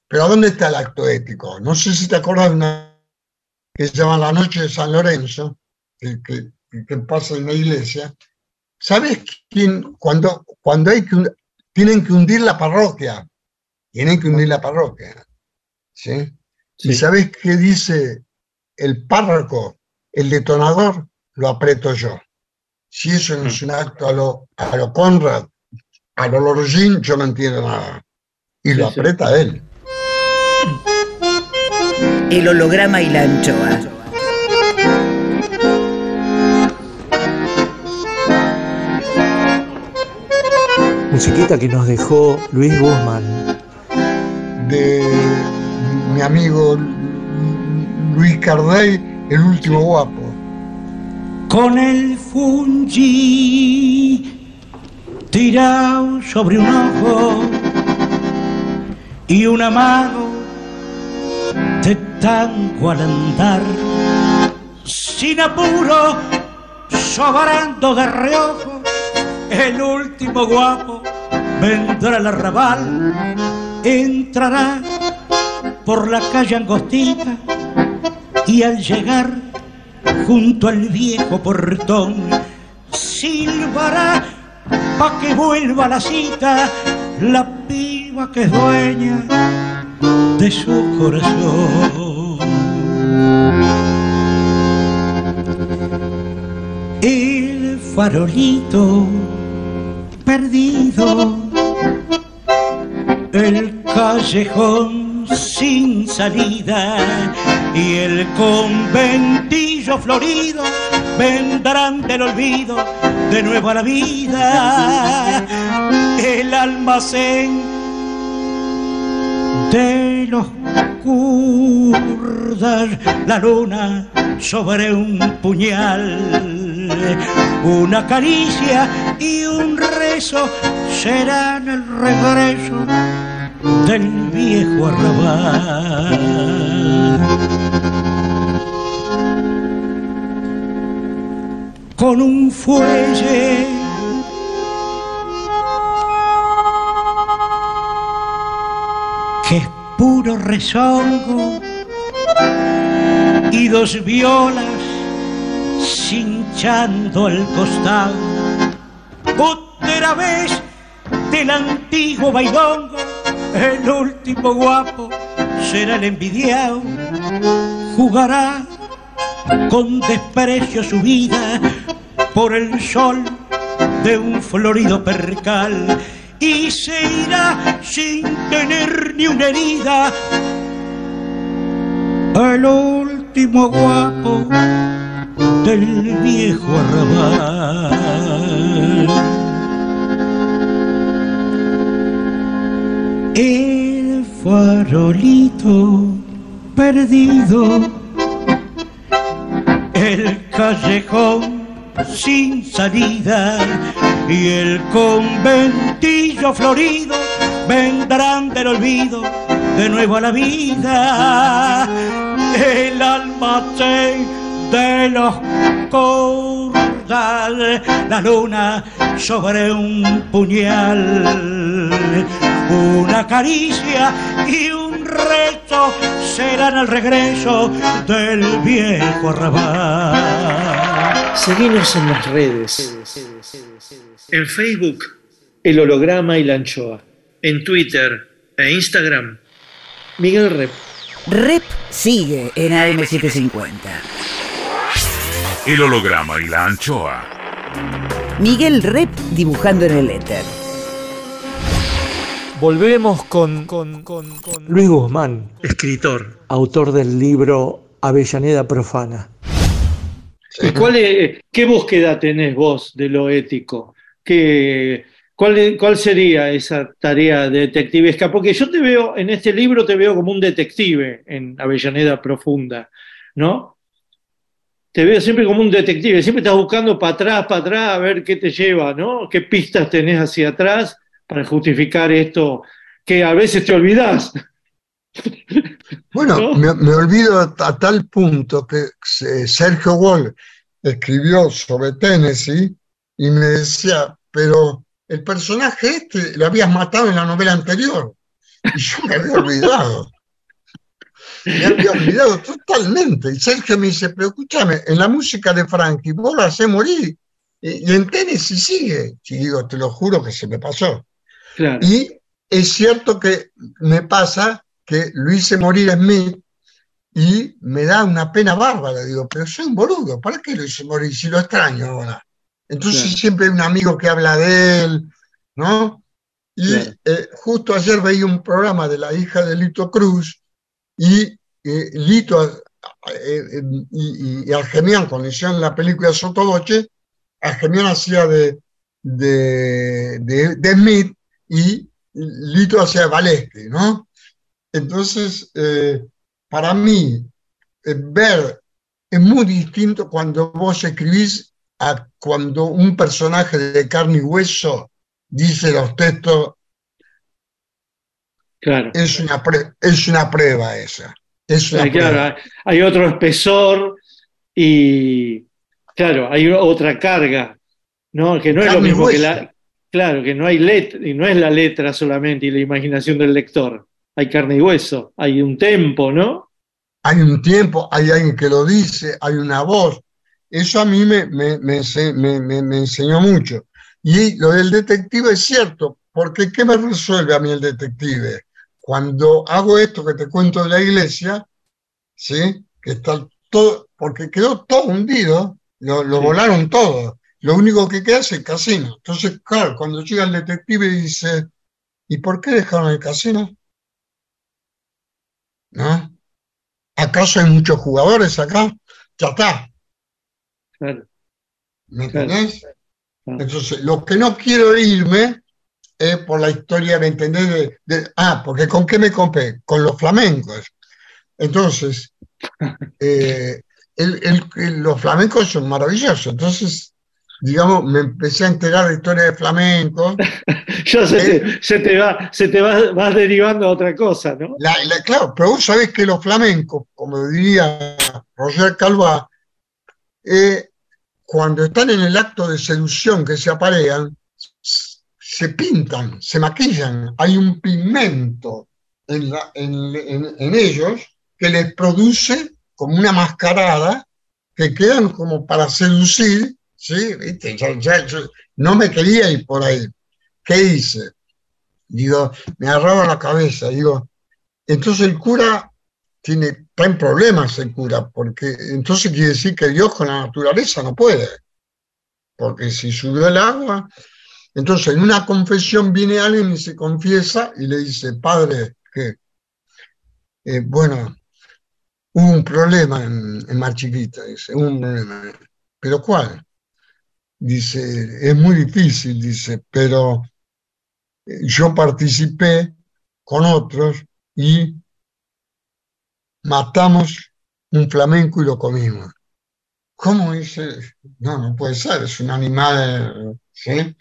S2: Pero ¿dónde está el acto ético? No sé si te acuerdas de una que se llama La Noche de San Lorenzo, que, que- que pasa en la iglesia. ¿Sabes quién? Cuando, cuando hay que, tienen que hundir la parroquia, tienen que hundir la parroquia. ¿Sí?
S4: Sí.
S2: ¿Y sabes qué dice el párroco? El detonador lo aprieto yo. Si eso no es un acto a lo, a lo Conrad, a lo Lorgin, yo no entiendo nada. Y lo aprieta él.
S3: El holograma y la anchoa.
S1: Musiquita que nos dejó Luis Guzmán.
S2: de mi amigo Luis Cardey, el último guapo.
S7: con el fungi tirado sobre un ojo y un amago de tango al andar, sin apuro, sobrando de reojo, el último guapo vendrá al arrabal, entrará por la calle angostita y al llegar junto al viejo portón silbará pa' que vuelva la cita la piba que es dueña de su corazón. El farolito perdido, el callejón sin salida y el conventillo florido vendrán del olvido de nuevo a la vida. El almacén de los kurdas, la luna sobre un puñal, una caricia y un rezo serán el regreso del viejo arrabal. Con un fuelle que es puro rezongo y dos violas cinchando al costado. Otra vez del antiguo bailongo, el último guapo será el envidiado, jugará con desprecio su vida por el sol de un florido percal y se irá sin tener ni una herida el último guapo del viejo arrabal. El farolito perdido, el callejón sin salida y el conventillo florido vendrán del olvido de nuevo a la vida. El almacén de los cordales, la luna sobre un puñal, una caricia y un reto serán el regreso del viejo arrabal.
S4: Seguimos en las redes. En Facebook, el holograma y la anchoa. En Twitter e Instagram, Miguel Rep.
S3: Rep sigue en AM750.
S6: El holograma y la anchoa.
S3: Miguel Rep dibujando en el éter.
S1: Volvemos con, con, con, con Luis Guzmán,
S4: Escritor.
S1: autor del libro Avellaneda Profana.
S4: ¿Y cuál es- qué búsqueda tenés vos de lo ético? ¿Qué, cuál, ¿Cuál sería esa tarea detectivesca? Porque yo te veo, en este libro te veo como un detective en Avellaneda Profunda, ¿no? Te veo siempre como un detective, siempre estás buscando para atrás, para atrás, a ver qué te lleva, ¿no? ¿Qué pistas tenés hacia atrás para justificar esto que a veces te olvidás?
S2: Bueno,
S4: ¿No?
S2: me, me olvido a, a tal punto que eh, Sergio Wall escribió sobre Tennessee y me decía, pero el personaje este lo habías matado en la novela anterior. Y yo me había olvidado. Me había olvidado totalmente. Y Sergio me dice, pero escúchame, en la música de Frankie vos lo hacés morir. Y, y en Tennessee sigue. Y digo, te lo juro que se me pasó.
S4: Claro.
S2: Y es cierto que me pasa que lo hice morir Smith y me da una pena bárbara. Digo, pero soy un boludo, ¿para qué lo hice morir si lo extraño ahora? Entonces
S4: Claro.
S2: siempre hay un amigo que habla de él, ¿no? Y
S4: Claro.
S2: eh, justo ayer veía un programa de la hija de Lito Cruz y eh, Lito eh, y, y Argemián, cuando hicieron la película Sotoboche, Argemián hacía de, de, de- de Smith y Lito hacía de Valesky, ¿no? Entonces, eh, para mí, eh, ver es muy distinto cuando vos escribís a cuando un personaje de carne y hueso dice los textos,
S4: Claro.
S2: es una, pre- es una prueba esa. Es una
S4: claro,
S2: prueba.
S4: hay otro espesor y, claro, hay otra carga, ¿no? Que no es lo
S2: Carne
S4: mismo que la. Claro, que no hay letra, y no es la letra solamente y la imaginación del lector. Hay carne y hueso, hay un tempo, ¿no?
S2: Hay un tiempo, hay alguien que lo dice, hay una voz. Eso a mí me, me, me ense- me- me- me enseñó mucho. Y lo del detective es cierto, porque ¿qué me resuelve a mí el detective? Cuando hago esto que te cuento de la iglesia, ¿sí? Que está todo, porque quedó todo hundido, lo, lo
S4: Sí.
S2: volaron todo. Lo único que queda es el casino. Entonces, claro, cuando llega el detective y dice, ¿y por qué dejaron el casino? ¿No? ¿Acaso hay muchos jugadores acá? Ya está,
S4: Claro,
S2: ¿me entendés?
S4: claro.
S2: Entonces, lo que no quiero irme es por la historia, ¿me entendés? De, de- ah, porque ¿con qué me compré? Con los flamencos. Entonces, eh, el- los flamencos son maravillosos. Entonces, digamos, me empecé a enterar de historia de flamenco.
S4: Ya se te, se te va, se te va, vas derivando a otra cosa, ¿no?
S2: La- la- claro, pero vos sabés que los flamencos, como diría Roger Calvá, eh, cuando están en el acto de seducción que se aparean, se pintan, se maquillan. Hay un pigmento en, la- en- en- en ellos que les produce como una mascarada que quedan como para seducir, ¿sí? ¿Viste? No me quería ir por ahí. ¿Qué hice? Digo, me agarraba la cabeza, digo, entonces el cura tiene, está en problemas el cura, porque entonces quiere decir que Dios con la naturaleza no puede. Porque si subió el agua, entonces en una confesión viene alguien y se confiesa y le dice, padre, que, eh, bueno, hubo un problema en, en Mar Chiquita, dice, hubo un problema. ¿Pero cuál? Dice, es muy difícil, dice, pero eh, yo participé con otros y matamos un flamenco y lo comimos. ¿Cómo dice? No, no puede ser, es un animal, ¿sí?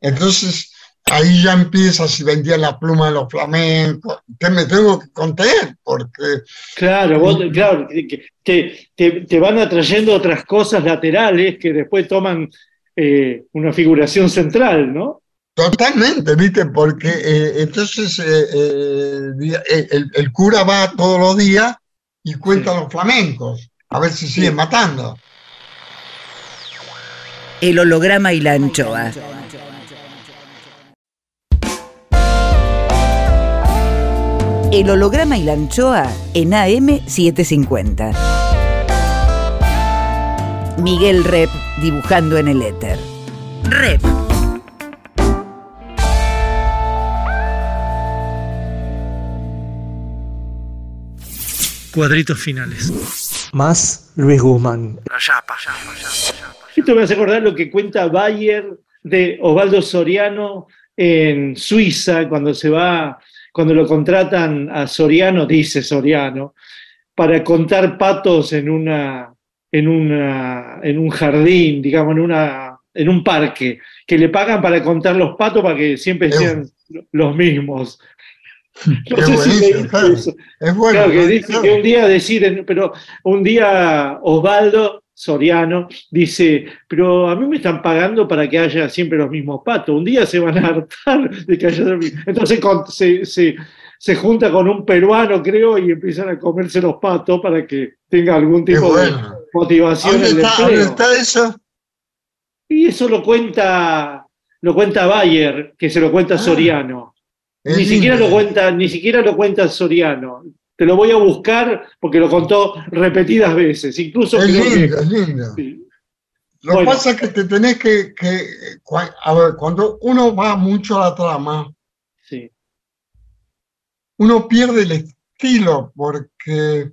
S2: Entonces, ahí ya empieza si vendía la pluma de los flamencos, que me tengo que contener, porque...
S4: Claro, vos, claro, que te, te, te van atrayendo otras cosas laterales que después toman eh, una figuración central, ¿no?
S2: Totalmente, ¿viste? Porque eh, entonces eh, eh, el, el cura va todos los días y cuenta los flamencos, a ver si siguen matando.
S3: El holograma y la anchoa. El holograma y la anchoa en AM750. Miguel Rep dibujando en el éter. Rep.
S1: Cuadritos finales. Más Luis Guzmán.
S4: Esto me hace acordar lo que cuenta Bayer de Osvaldo Soriano en Suiza, cuando se va, cuando lo contratan a Soriano, dice Soriano, para contar patos en una, en una, en un jardín, digamos, en una, en un parque, que le pagan para contar los patos para que siempre sean los mismos. No sé si
S2: claro.
S4: eso.
S2: Es bueno.
S4: Claro, que
S2: claro,
S4: dice
S2: claro.
S4: que un día deciden, pero un día Osvaldo Soriano dice, pero a mí me están pagando para que haya siempre los mismos patos. Un día se van a hartar de que haya. Entonces con- se, se- se junta con un peruano, creo, y empiezan a comerse los patos para que tenga algún tipo de motivación
S2: ¿Dónde está, dónde está eso?
S4: Y eso lo cuenta, lo cuenta Bayer, que se lo cuenta
S2: Ah,
S4: Soriano. Ni siquiera
S2: lindo.
S4: lo cuenta, ni siquiera lo cuenta Soriano. Te lo voy a buscar porque lo contó repetidas veces. Incluso
S2: Es
S4: que-
S2: lindo, es lindo.
S4: sí.
S2: Lo que
S4: Bueno.
S2: pasa es que te tenés que, a ver, cuando uno va mucho a la trama,
S4: Sí.
S2: uno pierde el estilo porque,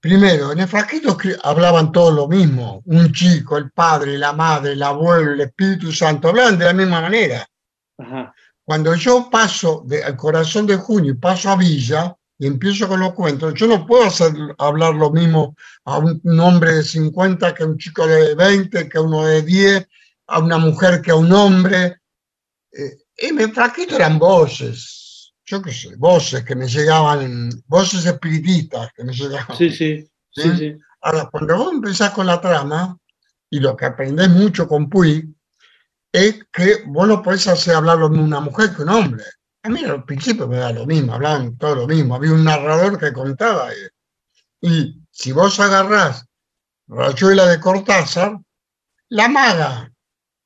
S2: primero, en el frasquito hablaban todos lo mismo, un chico, el padre, la madre, el abuelo, el Espíritu Santo, hablaban de la misma manera.
S4: Ajá.
S2: Cuando yo paso de- al corazón de junio y paso a Villa y empiezo con los cuentos, yo no puedo hacer, hablar lo mismo a un, un hombre de 50 que a un chico de 20, que a uno de 10, a una mujer que a un hombre. Eh, en el frasquito eran voces, yo qué sé, voces que me llegaban, voces espiritistas que me llegaban.
S4: Sí, sí. Sí,
S2: ¿Sí?
S4: sí.
S2: Ahora, cuando vos empezás con la trama, y lo que aprendés mucho con Puig, es que vos no podés hacer hablar lo mismo una mujer que un hombre. A mí al principio me da lo mismo, hablaban todo lo mismo. Había un narrador que contaba. eh. Y si vos agarrás Rayuela de Cortázar, la maga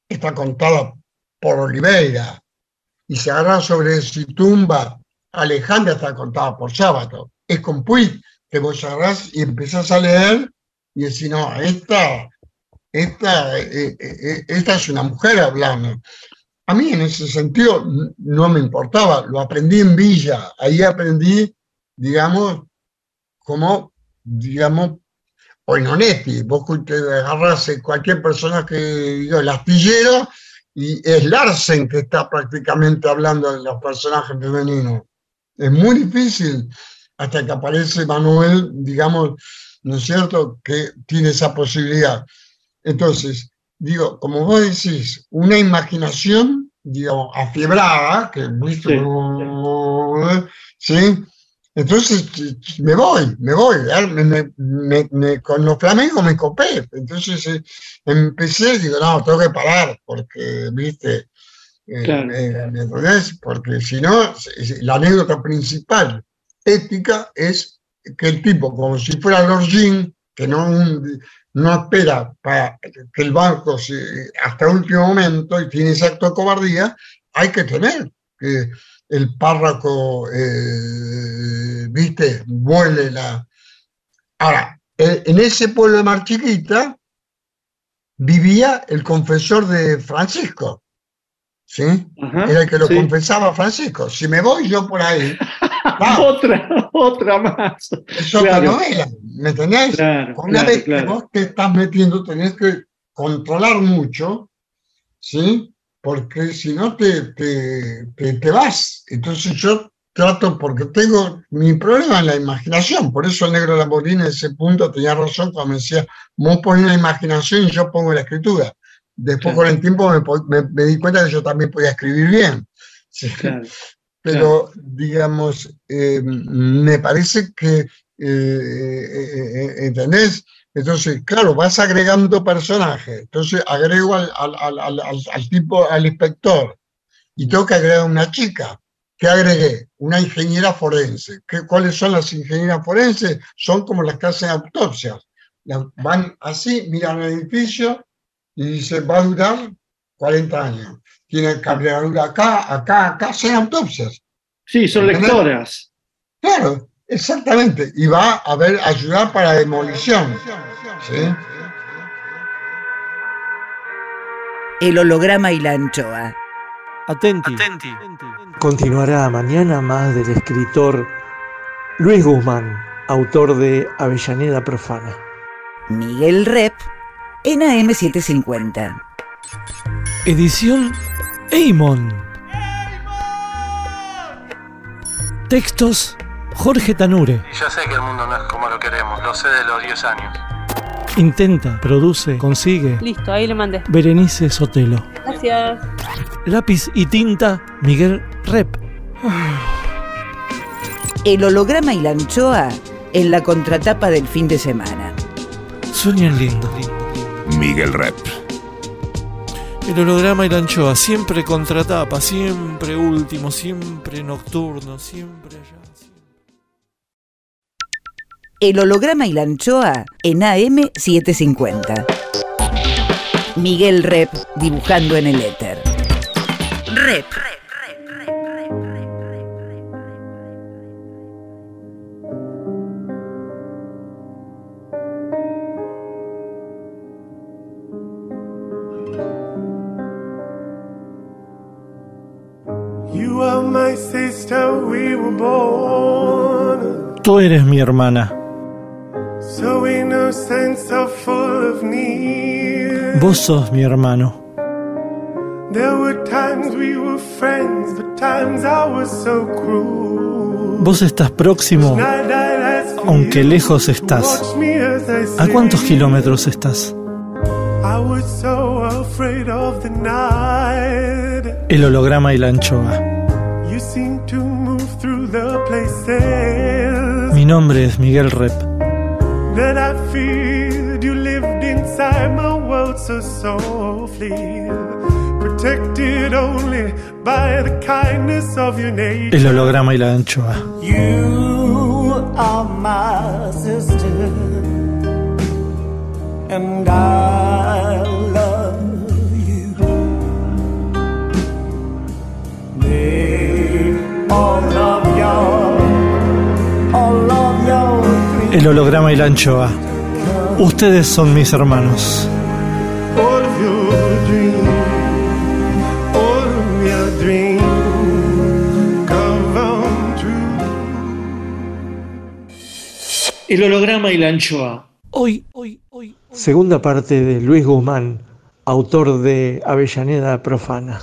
S2: está contada por Oliveira. Y si agarrás sobre su tumba, Alejandra está contada por Sábato. Es con Puig que vos agarrás y empezás a leer y decís, no, esta, esta, eh, eh, esta es una mujer hablando. A mí en ese sentido no me importaba, lo aprendí en Villa, ahí aprendí, digamos, como, digamos, Oinonetti, vos te agarrás a cualquier personaje, digo, el astillero, y es Larsen que está prácticamente hablando de los personajes femeninos. Es muy difícil hasta que aparece Manuel, digamos, ¿no es cierto?, que tiene esa posibilidad. Entonces, digo, como vos decís, una imaginación, digamos, afiebrada, que ¿viste? ¿sí? Entonces me voy, me voy, ¿eh? me- me- me- con los flamencos me copé. Entonces eh, empecé, digo, no, tengo que parar, porque, viste, Eh,
S4: Claro.
S2: eh, ¿me entendés? Porque si no, la anécdota principal ética es que el tipo, como si fuera Lord Jean, que no, un- no espera para que el banco se- hasta el último momento y tiene ese acto de cobardía, hay que tener que el párroco, eh, viste, vuele la... Ahora, en ese pueblo de Mar Chiquita vivía el confesor de Francisco, ¿sí?
S4: Ajá,
S2: Era el que lo
S4: sí.
S2: confesaba a Francisco. Si me voy yo por ahí,
S4: Otra, otra más.
S2: es otra
S4: Claro.
S2: novela. ¿Me entendés?
S4: Claro,
S2: Una
S4: claro,
S2: vez que
S4: claro.
S2: vos te estás metiendo, tenés que controlar mucho, ¿sí? Porque si no te, te, te, te vas. Entonces yo trato, porque tengo mi problema en la imaginación, por eso el negro Lamborghini en ese punto tenía razón cuando me decía, vos ponés la imaginación y yo pongo la escritura. Después
S4: Claro.
S2: con el tiempo me, me- me di cuenta que yo también podía escribir bien. ¿sí?
S4: Claro.
S2: Pero, digamos, eh, me parece que, ¿entendés? Entonces, claro, vas agregando personajes. Entonces, agrego al, al- al- al- tipo, al inspector, y tengo que agregar una chica. ¿Qué agregué? Una ingeniera forense. ¿Qué, ¿Cuáles son las ingenieras forenses? Son como las que hacen autopsias. Van así, miran el edificio y dicen, va a durar 40 años. Tienen cargadura acá, acá, acá, hacen autopsias.
S4: Sí, son
S2: ¿Entendés?
S4: lectoras.
S2: Claro, exactamente. Y va a haber ayudar para demolición. ¿sí?
S3: El holograma y la anchoa.
S1: Atenti. Continuará mañana más del escritor Luis Guzmán, autor de Avellaneda Profana.
S3: Miguel Rep en AM750.
S7: Edición Eimon. Textos Jorge Tanure.
S8: Y yo sé que el mundo no es como lo queremos, lo sé de los 10 años.
S7: Intenta, produce, consigue.
S9: Listo, ahí le mandé.
S7: Berenice Sotelo.
S9: Gracias.
S7: Lápiz y tinta Miguel Rep.
S3: El holograma y la anchoa en la contratapa del fin de semana.
S7: Sueñan lindo.
S6: Miguel Rep.
S7: El holograma y la anchoa, siempre contratapa, siempre último, siempre nocturno, siempre allá.
S3: El holograma y la anchoa en AM750. Miguel Rep dibujando en el éter. Rep.
S10: You are my sister, we were born
S7: Tú eres mi hermana. Vos sos mi hermano.
S10: There were times we were friends, but times I was so cruel.
S7: Vos estás próximo, aunque lejos estás. ¿A cuántos kilómetros estás?
S10: I was so afraid of the night.
S7: El holograma y la anchoa.
S10: You seem to move through the places
S7: Mi nombre es Miguel Rep.
S10: that I feared. You lived inside my world so softly, protected only by the kindness of your nature.
S7: El holograma y la anchoa.
S11: You are my sister, and I love you. May all
S7: El holograma y la anchoa. Ustedes son mis hermanos.
S4: El holograma y la anchoa.
S7: Hoy, hoy, hoy.
S1: Segunda parte de Luis Guzmán, autor de Avellaneda Profana.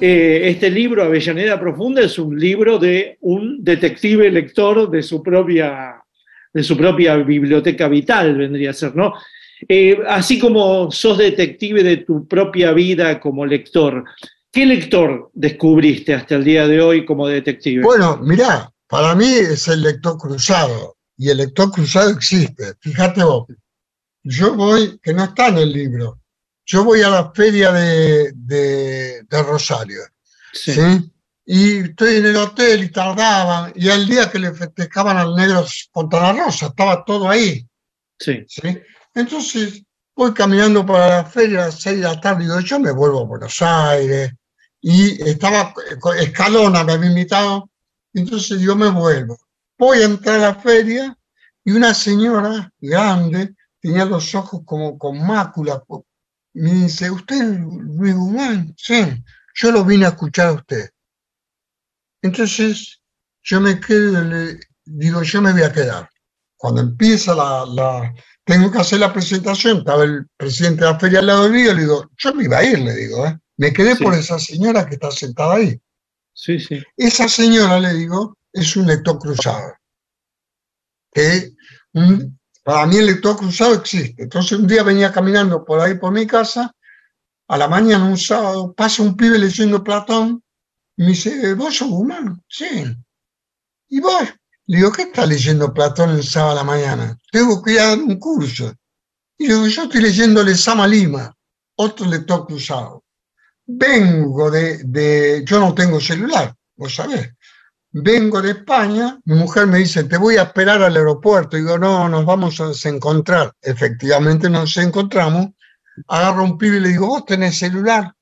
S4: Eh, este libro, Avellaneda Profunda, es un libro de un detective lector de su propia, de su propia biblioteca vital, vendría a ser, ¿no? Eh, así como sos detective de tu propia vida como lector, ¿qué lector descubriste hasta el día de hoy como detective?
S2: Bueno, mirá, para mí es el lector cruzado, y el lector cruzado existe. Fíjate vos, yo voy, que no está en el libro, yo voy a la feria de, de- de Rosario,
S4: Sí.
S2: ¿sí? Y estoy en el hotel y tardaban, y el día que le festejaban al negro Fontana Rosa, estaba todo ahí,
S4: Sí.
S2: ¿sí? Entonces, voy caminando para la feria a las seis de la tarde y digo, yo me vuelvo a Buenos Aires. Y estaba, eh, Escalona me había invitado, entonces yo me vuelvo. Voy a entrar a la feria y una señora grande, tenía los ojos como con mácula, me dice, ¿usted es Luis Guzmán? Sí, yo lo vine a escuchar a usted. Entonces, yo me quedo, le digo, yo me voy a quedar. cuando empieza la, la- tengo que hacer la presentación, estaba el presidente de la feria al lado mío, le digo, yo me iba a ir, le digo, ¿eh? me quedé
S4: Sí.
S2: por esa señora que está sentada ahí.
S4: Sí, sí.
S2: Esa señora, le digo, es un lector cruzado. Que un- para mí el lector cruzado existe. Entonces un día venía caminando por ahí por mi casa, a la mañana un sábado, pasa un pibe leyendo Platón y me dice, ¿vos sos humano? Sí. ¿Y vos? Le digo, ¿qué estás leyendo Platón el sábado a la mañana? Tengo que ir a dar un curso. Y digo, yo estoy leyendo Sama Lima, otro lector cruzado. Vengo de, de, yo no tengo celular, vos sabés. Vengo de España, mi mujer me dice, te voy a esperar al aeropuerto. Digo, no, nos vamos a desencontrar. Efectivamente nos encontramos. Agarro un pibe y le digo, vos tenés celular.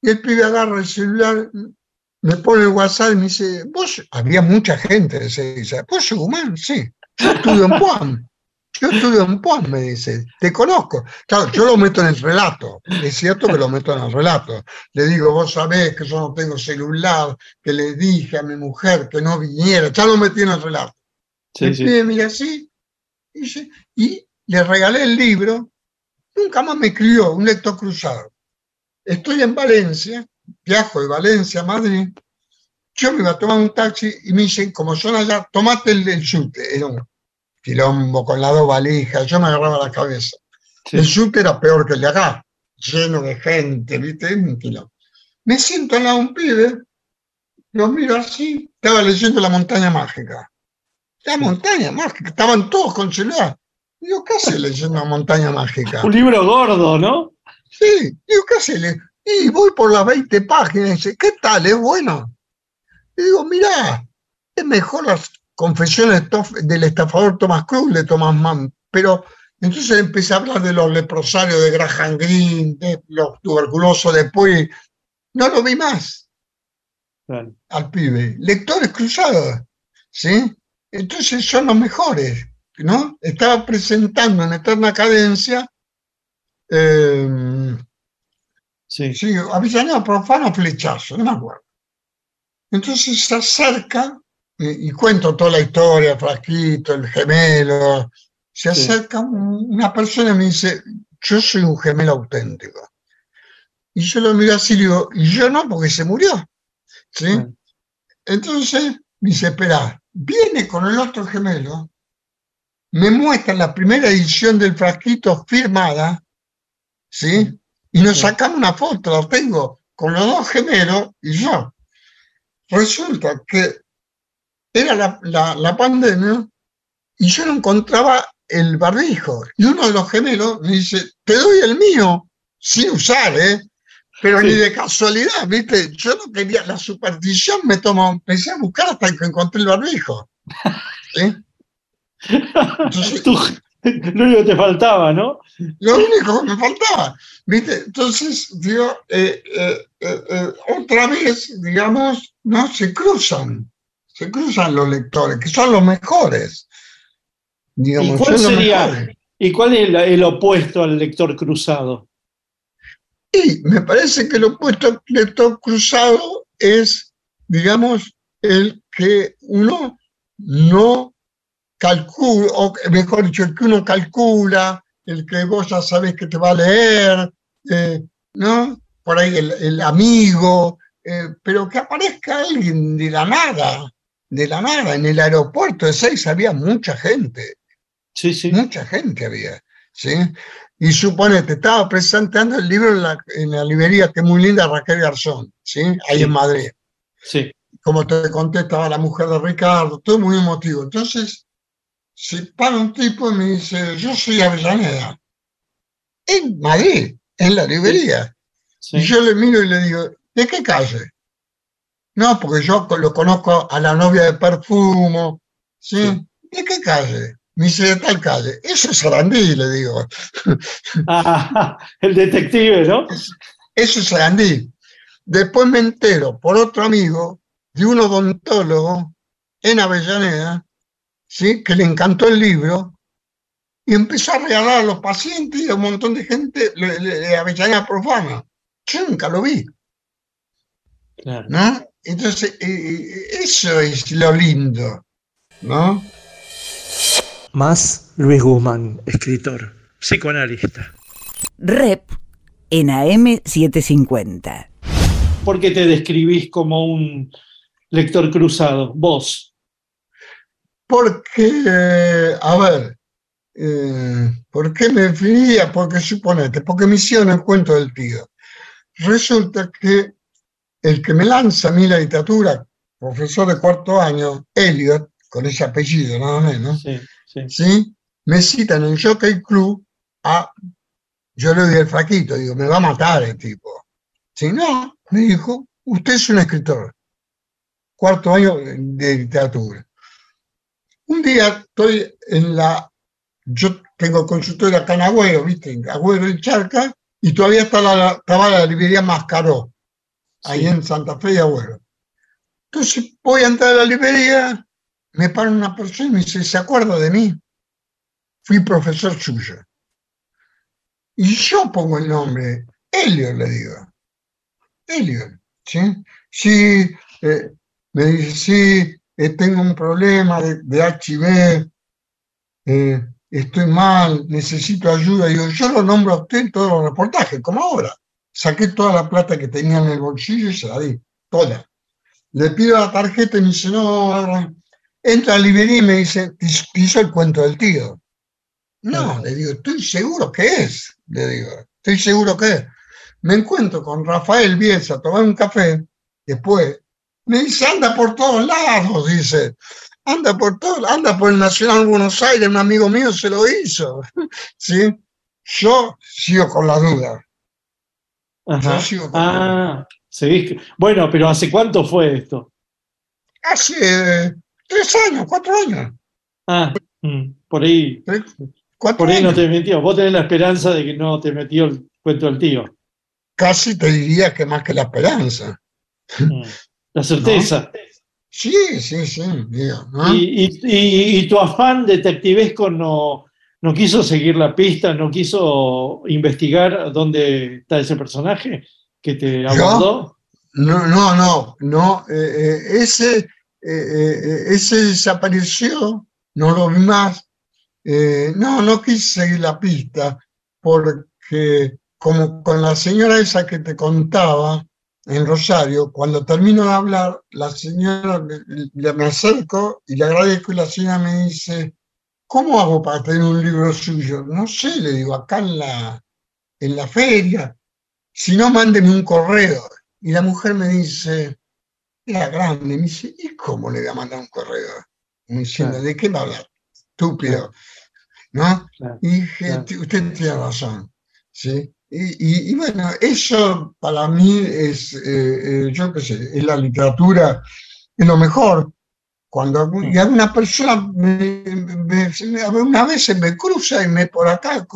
S2: Y el pibe agarra el celular, me pone el WhatsApp y me dice, vos, había mucha gente, se dice, vos sos humano, sí. Yo estudio en PUAM. Yo estudio en PUAM, me dice, te conozco. Claro, yo lo meto en el relato, es cierto que lo meto en el relato. Le digo, vos sabés que yo no tengo celular, que le dije a mi mujer que no viniera, ya lo metí en el relato.
S4: Sí,
S2: el
S4: sí.
S2: pibe mira así, y, dice- y le regalé el libro, nunca más me escribió, un lector cruzado. Estoy en Valencia, viajo de Valencia a Madrid, yo me iba a tomar un taxi y me dicen, como son allá, tomate el, el subte. Era un quilombo con las dos valijas, yo me agarraba la cabeza.
S4: Sí.
S2: El subte era peor que el de acá, lleno de gente, ¿viste? Un quilombo. Me siento al lado de un pibe, lo miro así, estaba leyendo La montaña mágica. La montaña mágica, estaban todos con celular. Digo, ¿qué hace leyendo La montaña mágica?
S4: Un libro gordo, ¿no?
S2: Sí, digo, ¿qué hace? Le- Y voy por las 20 páginas y dice, ¿qué tal? ¿Es bueno? Y digo, mirá, es mejor las confesiones del estafador Thomas Cruz de Thomas Mann. Pero entonces empecé a hablar de los leprosarios de Graham Greene, de los tuberculosos de Puy. No lo vi más
S4: Claro.
S2: al pibe. Lectores cruzados, ¿sí? Entonces son los mejores, ¿no? Estaba presentando en Eterna Cadencia eh,
S4: Sí.
S2: Sí, Avellaneda Profano Flechazo, no me acuerdo. Entonces se acerca, y, y cuento toda la historia, Frasquito, el gemelo, se acerca un- una persona y me dice, yo soy un gemelo auténtico. Y yo lo miro así y digo, y yo no, porque se murió. ¿Sí? Entonces me dice, espera, viene con el otro gemelo, me muestra la primera edición del frasquito firmada, ¿sí? Y nos sacamos una foto, la tengo, con los dos gemelos y yo. Resulta que era la, la- la pandemia y yo no encontraba el barbijo. Y uno de los gemelos me dice, te doy el mío, sin usar, ¿eh? Pero
S4: Sí.
S2: ni de casualidad, ¿viste? Yo no quería, la superstición me tomó, empecé a buscar hasta que encontré el barbijo. ¿sí? Entonces,
S4: Tú- lo único que te faltaba, ¿no?
S2: lo único que me faltaba, ¿viste? Entonces, digo, eh, eh, eh, eh, otra vez, digamos, no se cruzan, se cruzan los lectores, que son los mejores. Digamos,
S4: ¿Y cuál sería?
S2: mejores.
S4: ¿Y cuál es el, el opuesto al lector cruzado?
S2: Y me parece que el opuesto al lector cruzado es, digamos, el que uno no calcula, o mejor dicho, el que uno calcula, el que vos ya sabés que te va a leer, eh, ¿no? Por ahí el, el amigo, eh, pero que aparezca alguien de la nada, de la nada. En el aeropuerto de Seis había mucha gente,
S4: Sí, sí.
S2: mucha gente había, ¿sí? Y suponete, estaba presentando el libro en la, en la librería, que es muy linda, Raquel Garzón, ¿sí? Ahí
S4: Sí.
S2: en Madrid
S4: Sí.
S2: como te conté, estaba la mujer de Ricardo, todo muy emotivo. Entonces, se para un tipo y me dice, yo soy Avellaneda, en Madrid, en la librería.
S4: sí.
S2: Y yo le miro y le digo, ¿de qué calle? No, porque yo lo conozco a la novia de Perfumo. ¿Sí?
S4: Sí.
S2: ¿De qué calle? Me dice, de tal calle. Eso es Sarandí, le digo.
S4: Ah, el detective, ¿no?
S2: Eso es Sarandí. Después me entero por otro amigo de un odontólogo en Avellaneda, ¿sí? que le encantó el libro y empezó a regalar a los pacientes y a un montón de gente de Avellaneda Profana. Yo nunca lo vi,
S4: Claro.
S2: ¿no? Entonces, eh, eh, eso es lo lindo, ¿no?
S1: Más Luis Guzmán, escritor, psicoanalista.
S3: Rep en AM750.
S4: ¿Por qué te describís como un lector cruzado? Vos.
S2: Porque, a ver, eh, ¿por qué me definía? Porque suponete, porque me hicieron el cuento del tío. Resulta que el que me lanza a mí la literatura, profesor de cuarto año, Elliot, con ese apellido nada menos,
S4: Sí, sí.
S2: ¿sí? me cita en el Jockey Club a, yo le doy el fraquito, digo, me va a matar el tipo. Si no, me dijo, usted es un escritor, cuarto año de literatura. Un día estoy en la, yo tengo consultorio acá en Agüero, ¿viste? En Agüero en Charca, y todavía está la, estaba la librería Mascaró, ahí
S4: Sí.
S2: en Santa Fe y Agüero. Entonces voy a entrar a la librería, me para una persona y me dice, ¿se acuerda de mí? Fui profesor suyo. Y yo pongo el nombre, Elliot le digo. Elliot, ¿sí? Sí, eh, me dice, sí, eh, tengo un problema de, de HIV, eh, estoy mal, necesito ayuda. Digo, yo lo nombro a usted en todos los reportajes, como ahora. Saqué toda la plata que tenía en el bolsillo y se la di, toda. Le pido la tarjeta y me dice, no, ahora". entra a la librería y me dice, "Te hizo el cuento del tío. No, le digo, estoy seguro que es, le digo, estoy seguro que es. Me encuentro con Rafael Bielsa a tomar un café, después, me dice, anda por todos lados, dice, anda por todo, anda por el Nacional Buenos Aires, un amigo mío se lo hizo, ¿sí? Yo sigo con la duda.
S4: Ajá. Ah, seguís. Bueno, pero ¿hace cuánto fue esto?
S2: Hace eh, tres años, cuatro años,
S4: Ah, mm, por ahí, por ahí no te metió. Vos tenés la esperanza de que no te metió el cuento del tío.
S2: Casi te diría que más que la esperanza.
S4: Mm, La certeza.
S2: Sí, sí, sí, digo, ¿no?
S4: Y, y- y- y tu afán detectivesco no, no quiso seguir la pista, no quiso investigar dónde está ese personaje que te abordó.
S2: No, no, no, no. eh, eh, ese, eh, eh, ese desapareció, no lo vi más. Eh, no, no quise seguir la pista, porque como con la señora esa que te contaba en Rosario, cuando termino de hablar, la señora, le- le- me acerco y le agradezco y la señora me dice, ¿cómo hago para tener un libro suyo? No sé, le digo, acá en la, en la feria. Si no, mándeme un correo. Y la mujer me dice, era grande, me dice, ¿y cómo le voy a mandar un correo? Y me diciendo,
S4: Claro.
S2: ¿de qué va a hablar? Estúpido. ¿No?
S4: Claro,
S2: Y dije,
S4: claro.
S2: "Ti- usted tiene razón. ¿sí? Y, y- y bueno, eso para mí es, eh, eh, yo qué sé, es la literatura, es lo mejor. Cuando algún- y alguna persona me, me- una vez se me cruza y me por acá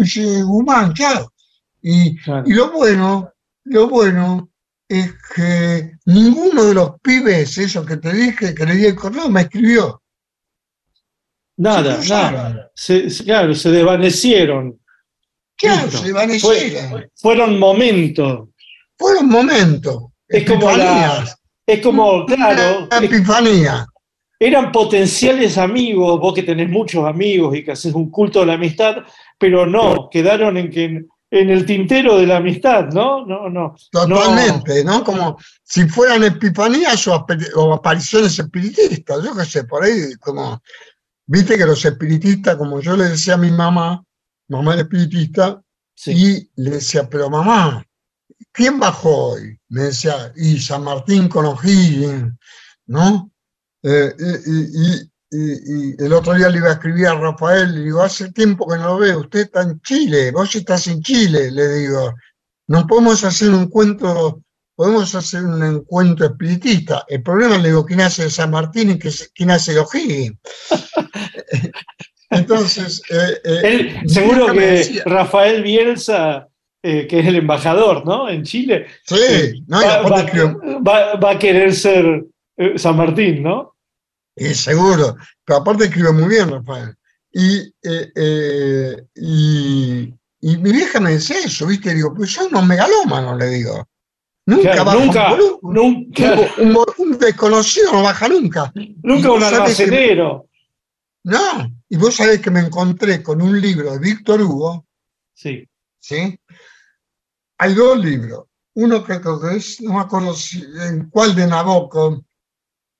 S2: dice, Guzmán, chao. Y,
S4: Claro.
S2: y lo bueno, lo bueno es que ninguno de los pibes, esos que te dije, que le di el correo, me escribió.
S4: Nada, nada. Se, claro, se desvanecieron.
S2: Claro,
S4: Listo.
S2: se desvanecieron.
S4: Fue- fueron momentos.
S2: Fueron momentos.
S4: Es como la. Es como, claro,
S2: Una epifanía.
S4: Eran potenciales amigos, vos que tenés muchos amigos y que haces un culto de la amistad, pero no, quedaron en que en el tintero de la amistad, ¿no? No, no.
S2: Totalmente, ¿no? Como si fueran epifanías o, apariciones espiritistas, yo qué sé, por ahí, como, viste que los espiritistas, como yo le decía a mi mamá, mamá era espiritista,
S4: Sí.
S2: y le decía, pero mamá, ¿quién bajó hoy? Me decía, y San Martín con O'Higgins, ¿no? Eh, y, y- y- y- y el otro día le iba a escribir a Rafael, le digo, hace tiempo que no lo veo, usted está en Chile, vos estás en Chile, le digo, no podemos hacer un encuentro, podemos hacer un encuentro espiritista. El problema, le digo, ¿quién hace San Martín y quién hace O'Higgins? Entonces, eh, eh,
S4: Él, seguro que
S2: decía-
S4: Rafael Bielsa, eh, que es el embajador, ¿no? En Chile,
S2: Sí, no,
S4: va, va-
S2: escribió-
S4: va- va a querer ser San Martín, ¿no?
S2: Y seguro, pero aparte escribe muy bien, Rafael. Y, eh, eh, y, y mi vieja me decía eso, ¿viste? Digo, pues son unos megalómanos, le digo. Nunca
S4: Claro,
S2: baja
S4: nunca,
S2: un,
S4: nunca,
S2: un, un- un desconocido no baja nunca.
S4: nunca un almacenero.
S2: No, Y vos sabés que me encontré con un libro de Víctor Hugo,
S4: Sí.
S2: ¿sí? Hay dos libros. Uno que creo que es, no me acuerdo si- en cuál de Nabokov,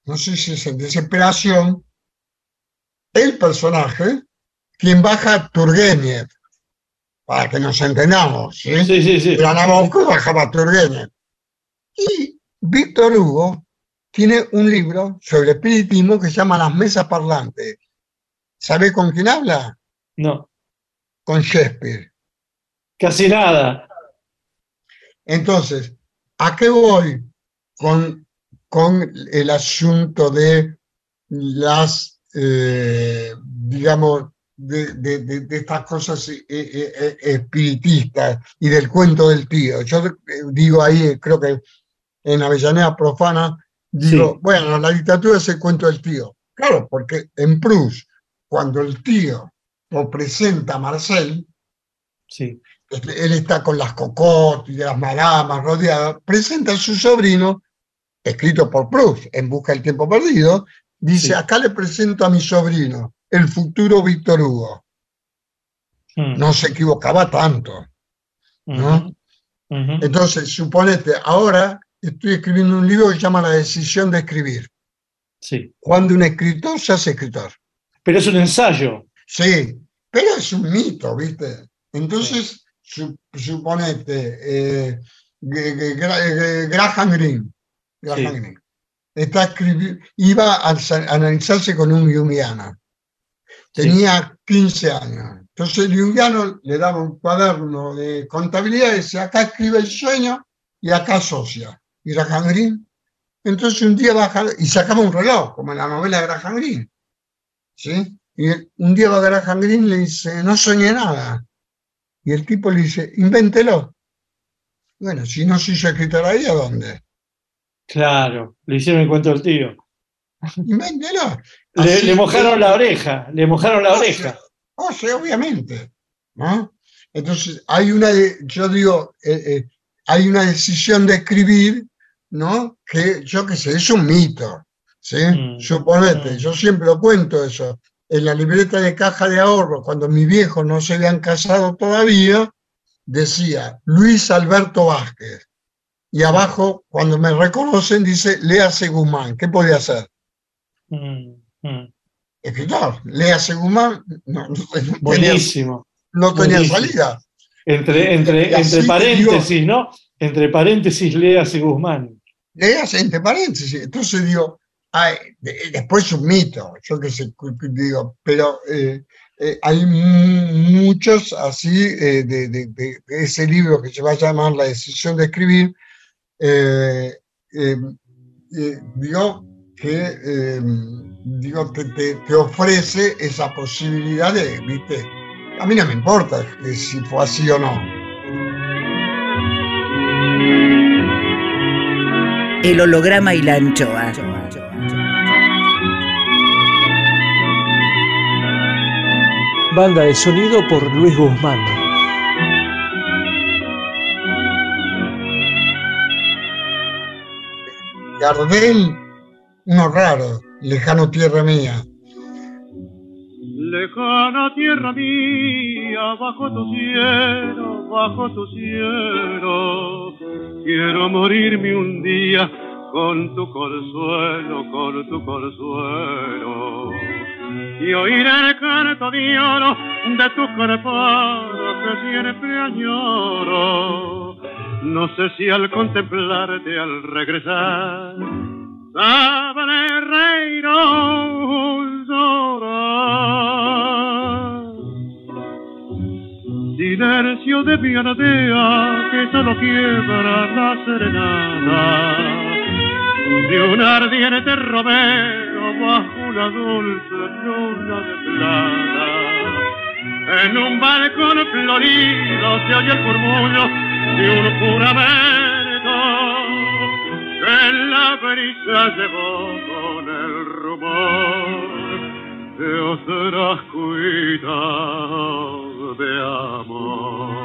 S2: no sé si es en Desesperación, el personaje, quien baja a Turgenev, para que nos entendamos, ¿sí?
S4: Sí, sí, sí.
S2: Pero Nabokov bajaba a Turgenev. Y Víctor Hugo tiene un libro sobre espiritismo que se llama Las Mesas Parlantes. ¿Sabe con quién habla?
S4: No,
S2: Con Shakespeare.
S4: casi nada.
S2: Entonces, ¿a qué voy con, con el asunto de las, eh, digamos, de, de- de- de estas cosas eh, eh, espiritistas y del cuento del tío? Yo digo ahí, creo que en Avellaneda Profana, digo,
S4: Sí.
S2: bueno, la dictadura es el cuento del tío. Claro, porque en Proust, cuando el tío lo presenta a Marcel,
S4: Sí,
S2: este, él está con las cocotes y las madamas rodeadas, presenta a su sobrino, escrito por Proust, En busca del tiempo perdido, dice,
S4: Sí.
S2: acá le presento a mi sobrino, el futuro Víctor Hugo.
S4: Mm,
S2: No se equivocaba tanto. ¿no? Entonces, suponete, ahora estoy escribiendo un libro que se llama La decisión de escribir.
S4: Sí.
S2: Cuando un escritor se hace escritor.
S4: Pero es un ensayo.
S2: Sí, pero es un mito, ¿viste? Entonces, su- suponete, eh, Graham Greene, Graham
S4: Sí.
S2: Iba a analizarse con un junguiano.
S4: Sí.
S2: Tenía 15 años. Entonces el junguiano le daba un cuaderno de contabilidad y decía, acá escribe el sueño y acá asocia. Y Graham Greene. Entonces un día baja y sacaba un reloj, como en la novela de Graham Greene. ¿sí? Y un día va Graham Greene y le dice, no soñé nada. Y el tipo le dice, invéntelo. Bueno, si no se hizo escritor ahí, ¿a dónde?
S4: Claro, le hicieron el cuento del tío. Le,
S2: Así
S4: le mojaron la oreja, le mojaron la
S2: O sea,
S4: oreja.
S2: O sea, obviamente. ¿no? Entonces, hay una, yo digo, eh, eh, hay una decisión de escribir, ¿no? Que yo qué sé, es un mito. ¿sí?
S4: Mm.
S2: Suponete,
S4: Mm.
S2: yo siempre lo cuento eso. En la libreta de caja de ahorro, cuando mis viejos no se habían casado todavía, decía Luis Alberto Vázquez. Y abajo, cuando me reconocen, dice Léase Guzmán. ¿Qué podía hacer?
S4: Mm, mm.
S2: Escritor. Léase Guzmán no, no- no tenía,
S4: Buenísimo.
S2: no tenía
S4: buenísimo.
S2: salida.
S4: Entre, entre, entre
S2: te
S4: paréntesis, ¿no? Entre paréntesis, léase Guzmán.
S2: Léase entre paréntesis. Entonces digo, ay, de- después es un mito, yo qué sé, digo, pero eh, eh, hay mu- muchos así eh, de- de- de ese libro que se va a llamar La decisión de escribir, eh, eh, eh, digo que eh, digo, te, te- te ofrece esa posibilidad de, viste, a mí no me importa que si fue así o no.
S3: El holograma y la anchoa.
S1: Banda de sonido por Luis Guzmán.
S2: Gardel, uno raro, lejano tierra mía.
S9: Lejana tierra mía, bajo tu cielo, bajo tu cielo, quiero morirme un día con tu consuelo, con tu consuelo. Y oír el canto de oro de tu carpado que siempre añoro. No sé si al contemplarte, al regresar, sabré reír o llorar. Silencio de mi aldea que solo quiebra la serenata de un ardiente romero bajo una dulce luna de plata. En un balcón florido se oye el murmullo de un juramento que la brisa llevó con el rumor de otras cuitas de amor.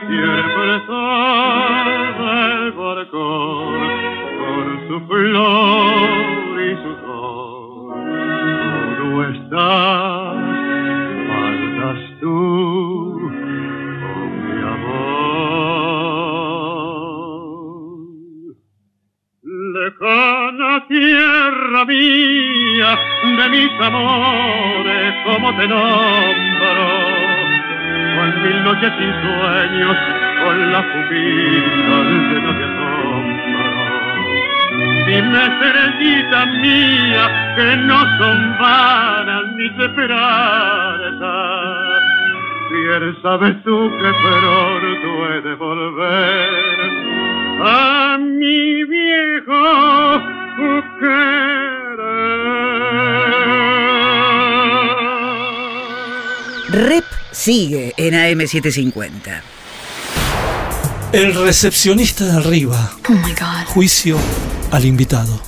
S9: Siempre sabe el balcón con su flor y su sol, tú estás, faltas tú, Lejana tierra mía, de mis amores, como te nombro, con mil noches sin sueños, con la pupila llena de asombro. Dime, estrellita mía, que no son vanas mis esperanzas. Bien sabes tú que pronto he de volver a mi viejo querer.
S3: Rep sigue en AM750.
S1: El recepcionista de arriba.
S12: Oh my God.
S1: Juicio al invitado.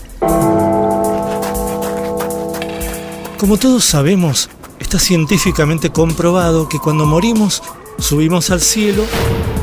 S1: Como todos sabemos, está científicamente comprobado que cuando morimos, subimos al cielo,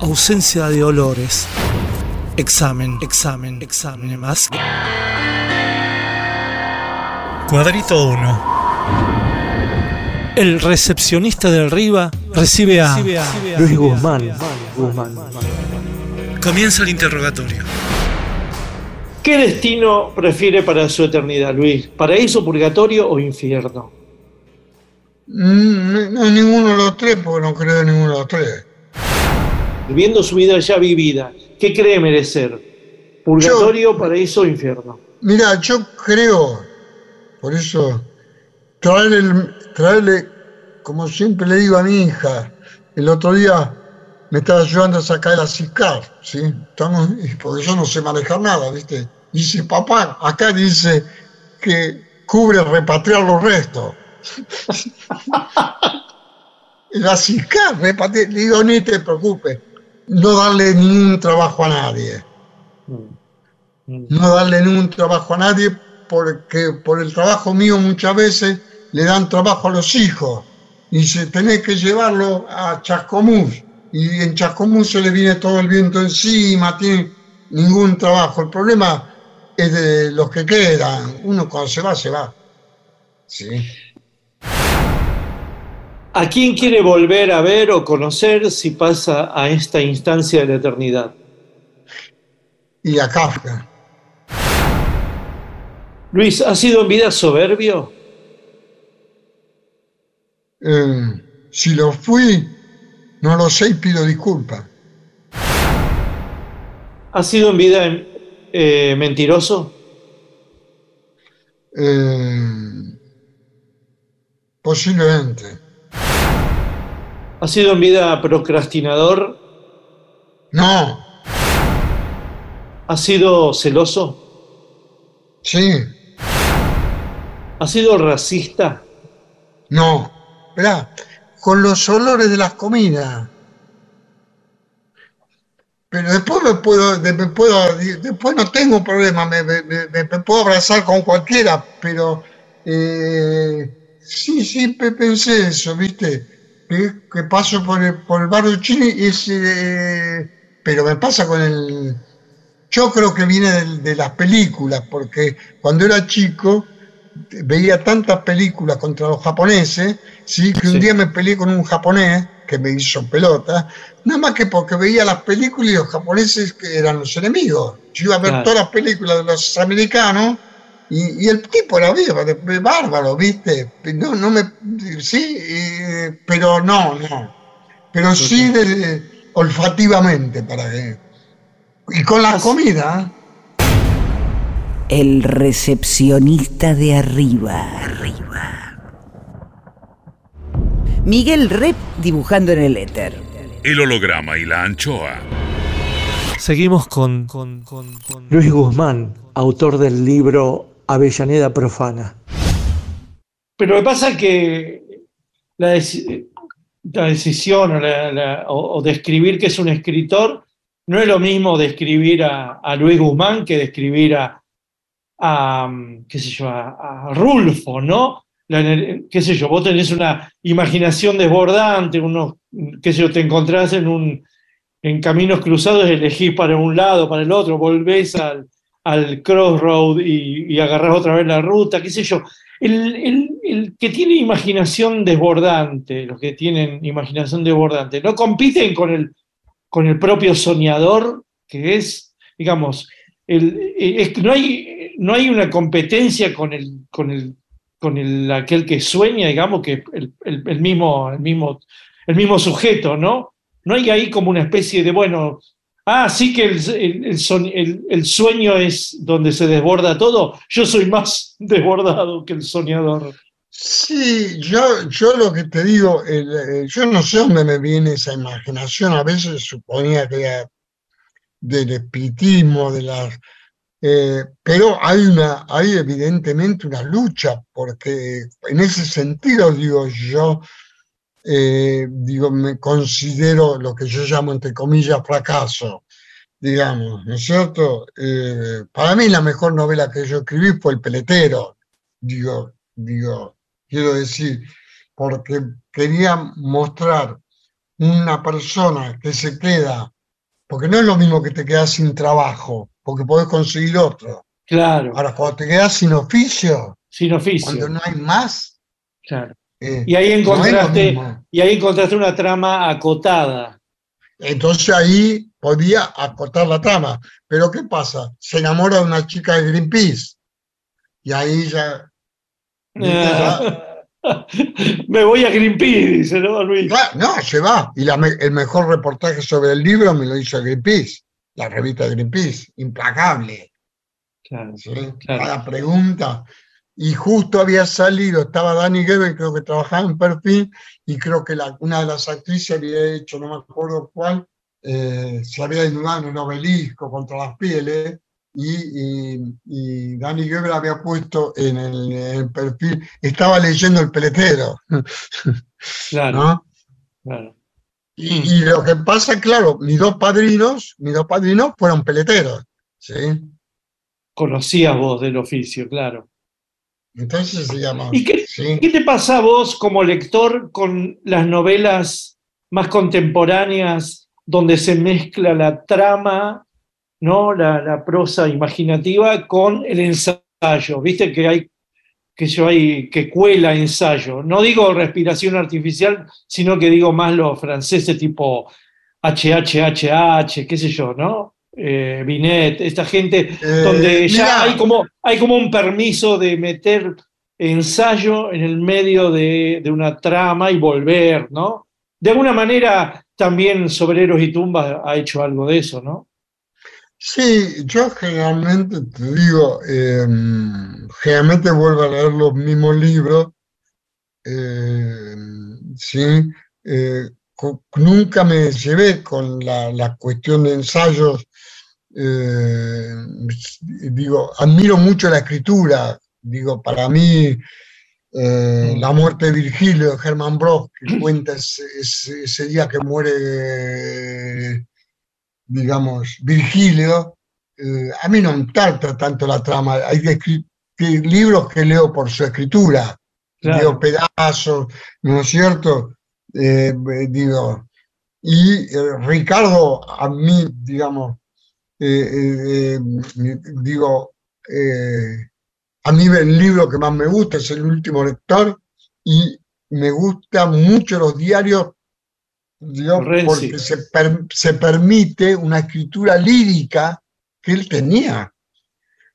S1: ausencia de olores. Examen, examen, examen más. Cuadrito 1. El recepcionista de arriba recibe a
S13: Luis Guzmán. Guzmán.
S1: Comienza el interrogatorio.
S4: ¿Qué destino prefiere para su eternidad, Luis? ¿Paraíso, purgatorio o infierno?
S2: Mm, No, ninguno de los tres, porque no creo en ninguno de los tres.
S4: Viviendo su vida ya vivida, ¿qué cree merecer? ¿Purgatorio, paraíso o infierno?
S2: Mira, yo creo, por eso, traerle, traerle, como siempre le digo a mi hija, el otro día me estaba ayudando a sacar la CICAR, ¿sí? Estamos, porque yo no sé manejar nada, ¿viste? Dice, papá, acá dice que cubre repatriar los restos. la CICAR, repatriar, le digo, ni te preocupes, no darle ningún trabajo a nadie no darle ningún trabajo a nadie porque por el trabajo mío muchas veces le dan trabajo a los hijos y dice tenés que llevarlo a Chascomús y en Chascomús se le viene todo el viento encima, tiene ningún trabajo. El problema es de los que quedan, uno cuando se va, se va. Sí.
S4: ¿A quién quiere volver a ver o conocer si pasa a esta instancia de la eternidad?
S2: Y a Kafka.
S4: Luis, ¿ha sido en vida soberbio?
S2: Eh, si lo fui, no lo sé y pido disculpas.
S4: ¿Ha sido en vida eh, mentiroso?
S2: Eh, posiblemente.
S4: ¿Ha sido en vida procrastinador?
S2: No,
S4: ¿Ha sido celoso?
S2: sí,
S4: ¿Ha sido racista?
S2: no. Esperá, con los olores de las comidas. Pero después me puedo, me puedo, después no tengo problema, me, me- me- me puedo abrazar con cualquiera, pero eh, sí, pe- pensé eso, ¿viste? Que, que paso por el, por el barrio chino y es, eh, pero me pasa con el, yo creo que viene del- de, las películas, porque cuando era chico veía tantas películas contra los japoneses, ¿sí? que un día me peleé con un japonés que me hizo pelota, nada más que porque veía las películas y los japoneses que eran los enemigos. Yo iba a ver
S4: Claro.
S2: todas las películas de los americanos y, y el tipo era bárbaro, ¿viste? No, no me, sí, eh, pero no, no. Pero sí de- olfativamente para que... Y con la comida,
S3: El recepcionista de arriba. Miguel Rep dibujando en el éter.
S6: El holograma y la anchoa.
S1: Seguimos con, con- con- con-
S13: Luis Guzmán, autor del libro Avellaneda Profana.
S4: Pero lo que pasa es que la, decisión o, describir que es un escritor no es lo mismo describir a, a Luis Guzmán que describir a, qué sé yo, a, Rulfo, ¿no? qué sé yo, vos tenés una imaginación desbordante, unos, qué sé yo, te encontrás en un en caminos cruzados, elegís para un lado, para el otro, volvés al, al crossroad y, y otra vez la ruta, qué sé yo. El, que tiene imaginación desbordante, los que tienen imaginación desbordante, no compiten con el, con el propio soñador, que es, digamos, el, no, hay, no hay una competencia con el, con el, con el, aquel que sueña, digamos, que el, el, mismo, el, mismo, el mismo sujeto, ¿no? No hay ahí como una especie de, bueno, ah, sí que el, sueño es donde se desborda todo. Yo soy más desbordado que el soñador.
S2: Sí, yo, yo lo que te digo, yo no sé dónde me viene esa imaginación, a veces suponía que era del espiritismo, de las... Eh, pero hay, una, hay evidentemente una lucha, porque en ese sentido, digo yo, eh, digo, me considero lo que yo llamo, entre comillas, fracaso, digamos, ¿no es cierto? Eh, para mí la mejor novela que yo escribí fue El Peletero, digo, digo, quiero decir, porque quería mostrar una persona que se queda, porque no es lo mismo que te quedas sin trabajo, porque podés conseguir otro.
S4: Claro.
S2: Ahora, cuando te quedas sin oficio,
S4: sin oficio.
S2: cuando no hay más,
S4: claro. Eh, y, ahí encontraste, y ahí encontraste una trama acotada.
S2: Entonces ahí podía acotar la trama. Pero ¿qué pasa? Se enamora de una chica de Greenpeace. Y ahí ya...
S4: Me voy a Greenpeace, dice, ¿no, Luis?
S2: no, se va. Y el mejor reportaje sobre el libro me lo hizo Greenpeace, la revista Greenpeace, implacable.
S4: Claro,
S2: Cada pregunta y justo había salido, estaba Dani Gebel, creo que trabajaba en Perfil, y creo que la, una de las actrices había hecho, no me acuerdo cuál, eh, se había inundado en un obelisco contra las pieles, y, y, Dani Gebel había puesto en el, perfil, estaba leyendo El Peletero.
S4: Claro. claro.
S2: Y, y, lo que pasa, claro, mis dos padrinos, mis dos padrinos fueron peleteros. ¿sí?
S4: Conocías vos del oficio, claro.
S2: Entonces se llama.
S4: ¿Y qué, te pasa a vos como lector con las novelas más contemporáneas donde se mezcla la trama, ¿no? la, prosa imaginativa con el ensayo? Viste que hay que yo hay que cuela ensayo. No digo respiración artificial, sino que digo más los franceses tipo HHHH, qué sé yo, ¿no? Eh, Binet, esta gente, eh, donde ya hay como, hay como un permiso de meter ensayo en el medio de, una trama y volver, ¿no? De alguna manera también Sobreros y Tumbas ha hecho algo de eso, ¿no?
S2: Sí, yo generalmente te digo, em, generalmente vuelvo a leer los mismos libros, em, sí, eh, nunca me llevé con la, la, cuestión de ensayos eh, digo, admiro mucho la escritura, digo, para mí eh, La muerte de Virgilio, de Herman Brock, que cuenta ese, día que muere, digamos, Virgilio, eh, a mí no me trata tanto la trama, hay libros que leo por su escritura, leo pedazos, ¿no es cierto? digo, y Ricardo, a mí, digamos, eh, eh, digo, eh, a mí el libro que más me gusta es El último lector y me gustan mucho los diarios porque se, permite una escritura lírica que él tenía,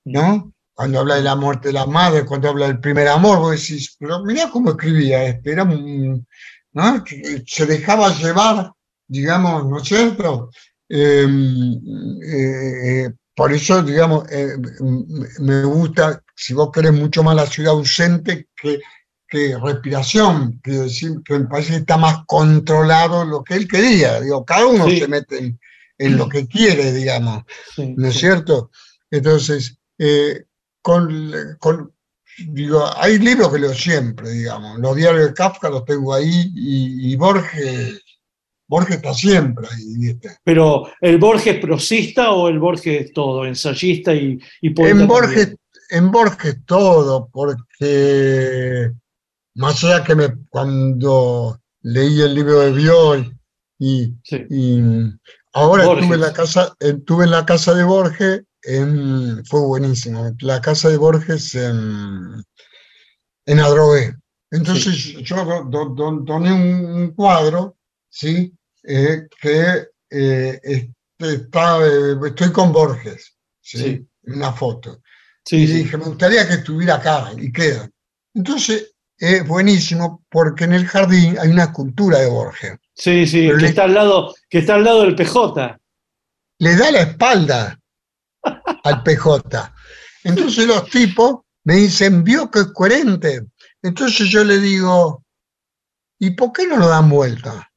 S2: ¿no? Cuando habla de la muerte de la madre, cuando habla del primer amor, vos decís, pero mira cómo escribía este, era ¿no? Se dejaba llevar, digamos, ¿no es cierto? Em, eh, por eso, digamos, eh, me gusta, si vos querés, mucho más la ciudad ausente que, que respiración, quiero decir, que me parece que está más controlado lo que él quería. Digo, cada uno se mete en, lo que quiere, digamos, ¿no es cierto? Entonces, eh, con, con, digo, hay libros que leo siempre, digamos. Los diarios de Kafka los tengo ahí y, y Borges, Borges está siempre ahí, ¿viste?
S4: Pero, ¿el Borges prosista o el Borges todo, ensayista y, y poeta
S2: En? Borges, en Borges todo, porque más allá que me, cuando leí el libro de Bioy y, y ahora
S4: Borges.
S2: estuve en la casa, estuve en la casa de Borges, en- fue buenísimo, la casa de Borges en, en Adrogué. Entonces yo do- do- do- doné un cuadro, ¿sí? Eh, que eh, este, está, eh, estoy con Borges, ¿sí? Una foto. y dije, me gustaría que estuviera acá, y queda. Entonces, es buenísimo porque en el jardín hay una escultura de Borges.
S4: Sí, sí, que
S2: le-
S4: está, al lado, que está al lado del PJ.
S2: Le da la espalda al PJ. Entonces los tipos me dicen, vio que es coherente. Entonces yo le digo, ¿y por qué no lo dan vuelta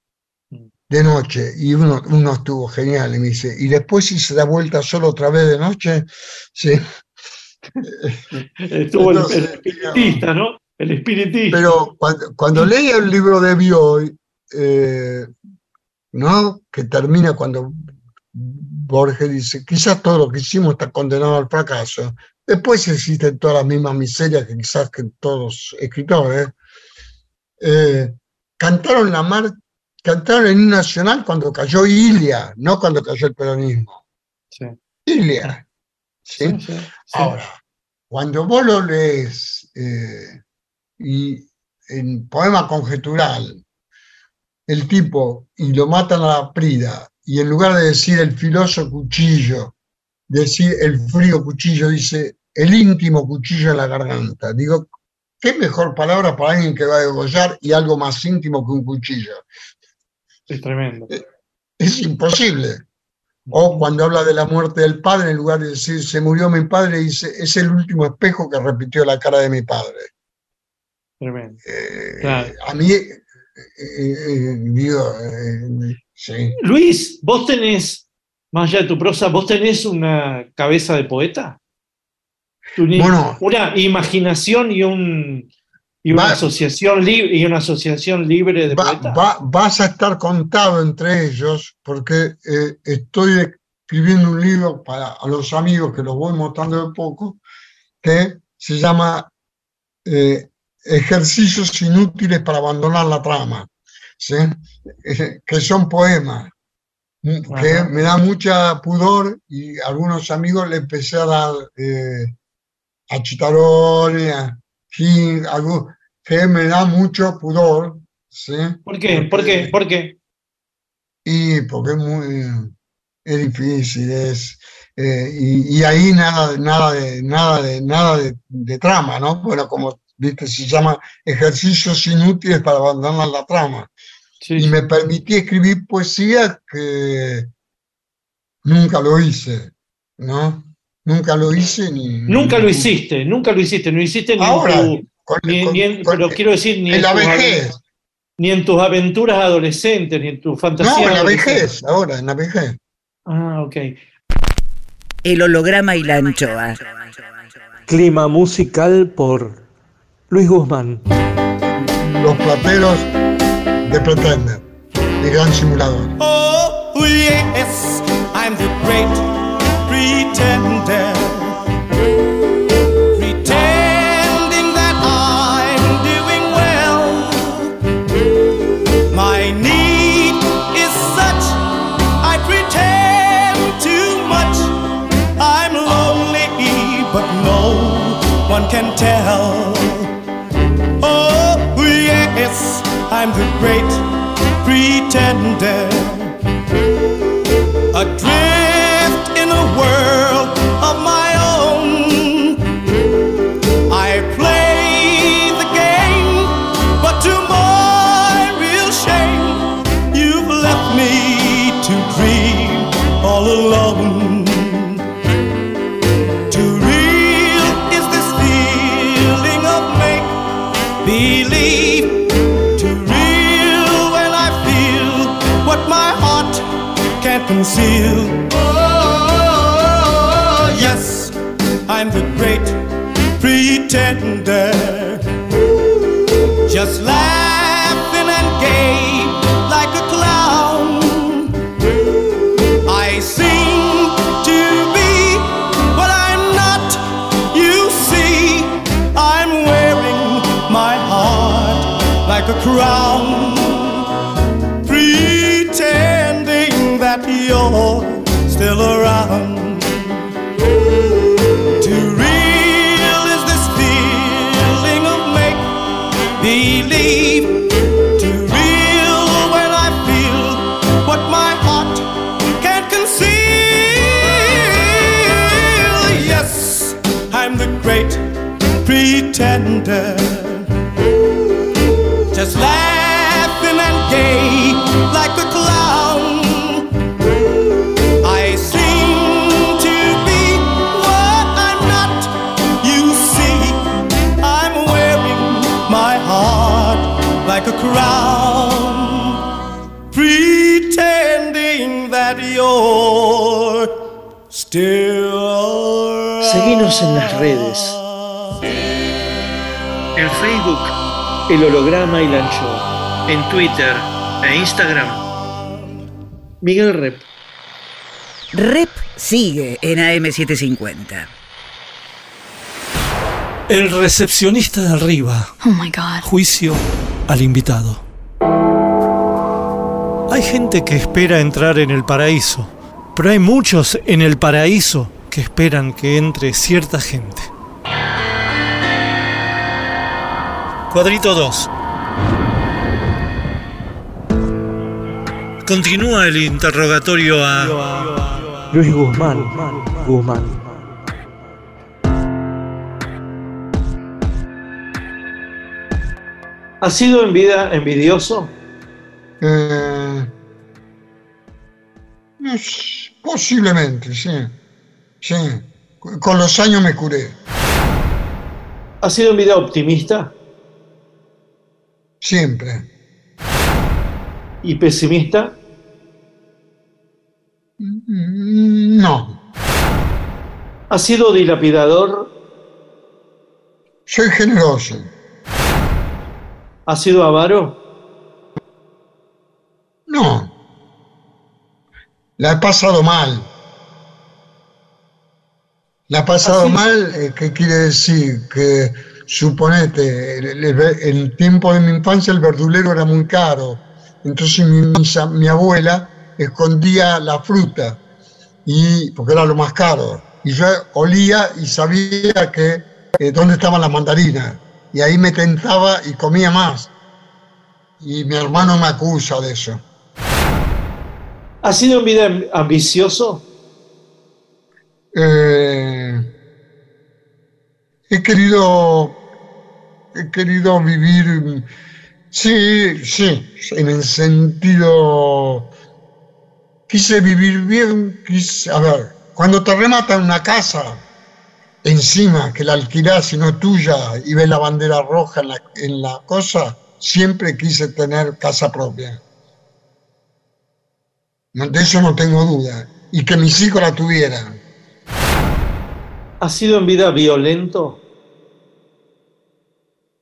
S2: de noche? Y uno, uno estuvo genial y me dice, ¿y después si se da vuelta solo otra vez de noche? Sí.
S4: Estuvo el- espiritista, ¿no? El espiritista.
S2: Pero cuando, cuando leí el libro de Bioy, eh, ¿no? que termina cuando Borges dice, quizás todo lo que hicimos está condenado al fracaso. Después existen todas las mismas miserias que quizás que todos los escritores. Eh, cantaron la mar, cantaron el himno nacional cuando cayó Ilia, no cuando cayó el peronismo.
S4: Sí.
S2: Ilia. ¿sí? Ahora, cuando vos lo lees eh, y en poema conjetural, el tipo, y lo matan a la prida, y en lugar de decir el filoso cuchillo, decir el frío cuchillo, dice el íntimo cuchillo en la garganta. Digo, ¿qué mejor palabra para alguien que va a degollar y algo más íntimo que un cuchillo?
S4: Es tremendo.
S2: Es imposible. O cuando habla de la muerte del padre, en lugar de decir se murió mi padre, dice es el último espejo que repitió la cara de mi padre.
S4: Tremendo.
S2: Eh,
S4: Claro.
S2: A mí, eh, eh, digo, eh, sí.
S4: Luis, vos tenés, más allá de tu prosa, vos tenés una cabeza de poeta.
S2: Bueno.
S4: una imaginación y un y una asociación libre y una asociación libre de
S2: Va-
S4: poetas.
S2: va- vas a estar contado entre ellos porque eh, estoy escribiendo un libro para a los amigos que los voy mostrando de poco, que se llama eh, Ejercicios inútiles para abandonar la trama, ¿sí? Eh, que son poemas, mm, que me da mucha pudor y a algunos amigos le empecé a dar a Chitarone, a King, algo que me da mucho pudor, ¿sí?
S4: ¿Por qué? ¿Por qué? ¿Por qué?
S2: Y porque es muy es difícil, es eh, y, y ahí nada, de- nada de nada de nada de, de trama, ¿no? Bueno, como viste, se llama ejercicios inútiles para abandonar la trama. y me permití escribir poesía que nunca lo hice, ¿no? Nunca lo hice ni.
S4: Nunca lo hiciste, nunca lo hiciste, no hiciste ni
S2: Ahora,
S4: en tu,
S2: con-
S4: ni-
S2: con-
S4: ni en-
S2: con-
S4: pero quiero decir ni
S2: en la vejez.
S4: ni en tus aventuras adolescentes, ni en tu fantasía.
S2: No, en la vejez, ahora, en la vejez.
S4: Ah, ok.
S3: El holograma y la anchoa.
S1: Clima musical por Luis Guzmán.
S2: Los plateros de Pretender, de gran simulador.
S11: Oh, pretender. Pretending that I'm doing well. My need is such, I pretend too much. I'm lonely, but no one can tell. Oh, yes, I'm the great pretender. Adrift can't conceal. Oh, yes, I'm the great pretender, just laughing and gay like a clown. I seem to be what I'm not. You see, I'm wearing my heart like a crown, still around. Too real is this feeling of make believe. Too real when I feel what my heart can't conceal. Yes, I'm the great pretender. Just laughing and gay like a
S4: El Holograma y la Anchoa. En Twitter e Instagram, Miguel Rep.
S3: Rep sigue en AM750.
S1: El recepcionista de arriba.
S12: Oh my God.
S1: Juicio al invitado. Hay gente que espera entrar en el paraíso, pero hay muchos en el paraíso que esperan que entre cierta gente. Cuadrito 2. Continúa el interrogatorio a
S14: Luis Guzmán. Guzmán.
S4: ¿Ha sido en vida envidioso?
S2: Eh, posiblemente, sí. Sí. Con los años me curé.
S4: ¿Ha sido en vida optimista
S2: Siempre.
S4: y pesimista?
S2: Mm, No.
S4: ¿Ha sido dilapidador?
S2: Soy generoso.
S4: ¿Ha sido avaro?
S2: No. La he pasado mal. La he pasado mal, eh, ¿qué quiere decir? Que suponete, el, el- el tiempo de mi infancia el verdulero era muy caro. Entonces mi, abuela escondía la fruta, y, porque era lo más caro. Y yo olía y sabía que eh, dónde estaban las mandarinas. Y ahí me tentaba y comía más. Y mi hermano me acusa de eso.
S4: ¿Ha sido en vida am- ambicioso?
S2: Eh, he querido, he querido vivir, sí, sí, en el sentido, quise vivir bien, quise, a ver, cuando te rematan una casa encima, que la alquilás y no tuya, y ves la bandera roja en la, en la cosa, siempre quise tener casa propia. De eso no tengo duda. Y que mis hijos la tuvieran.
S4: ¿Ha sido en vida violento?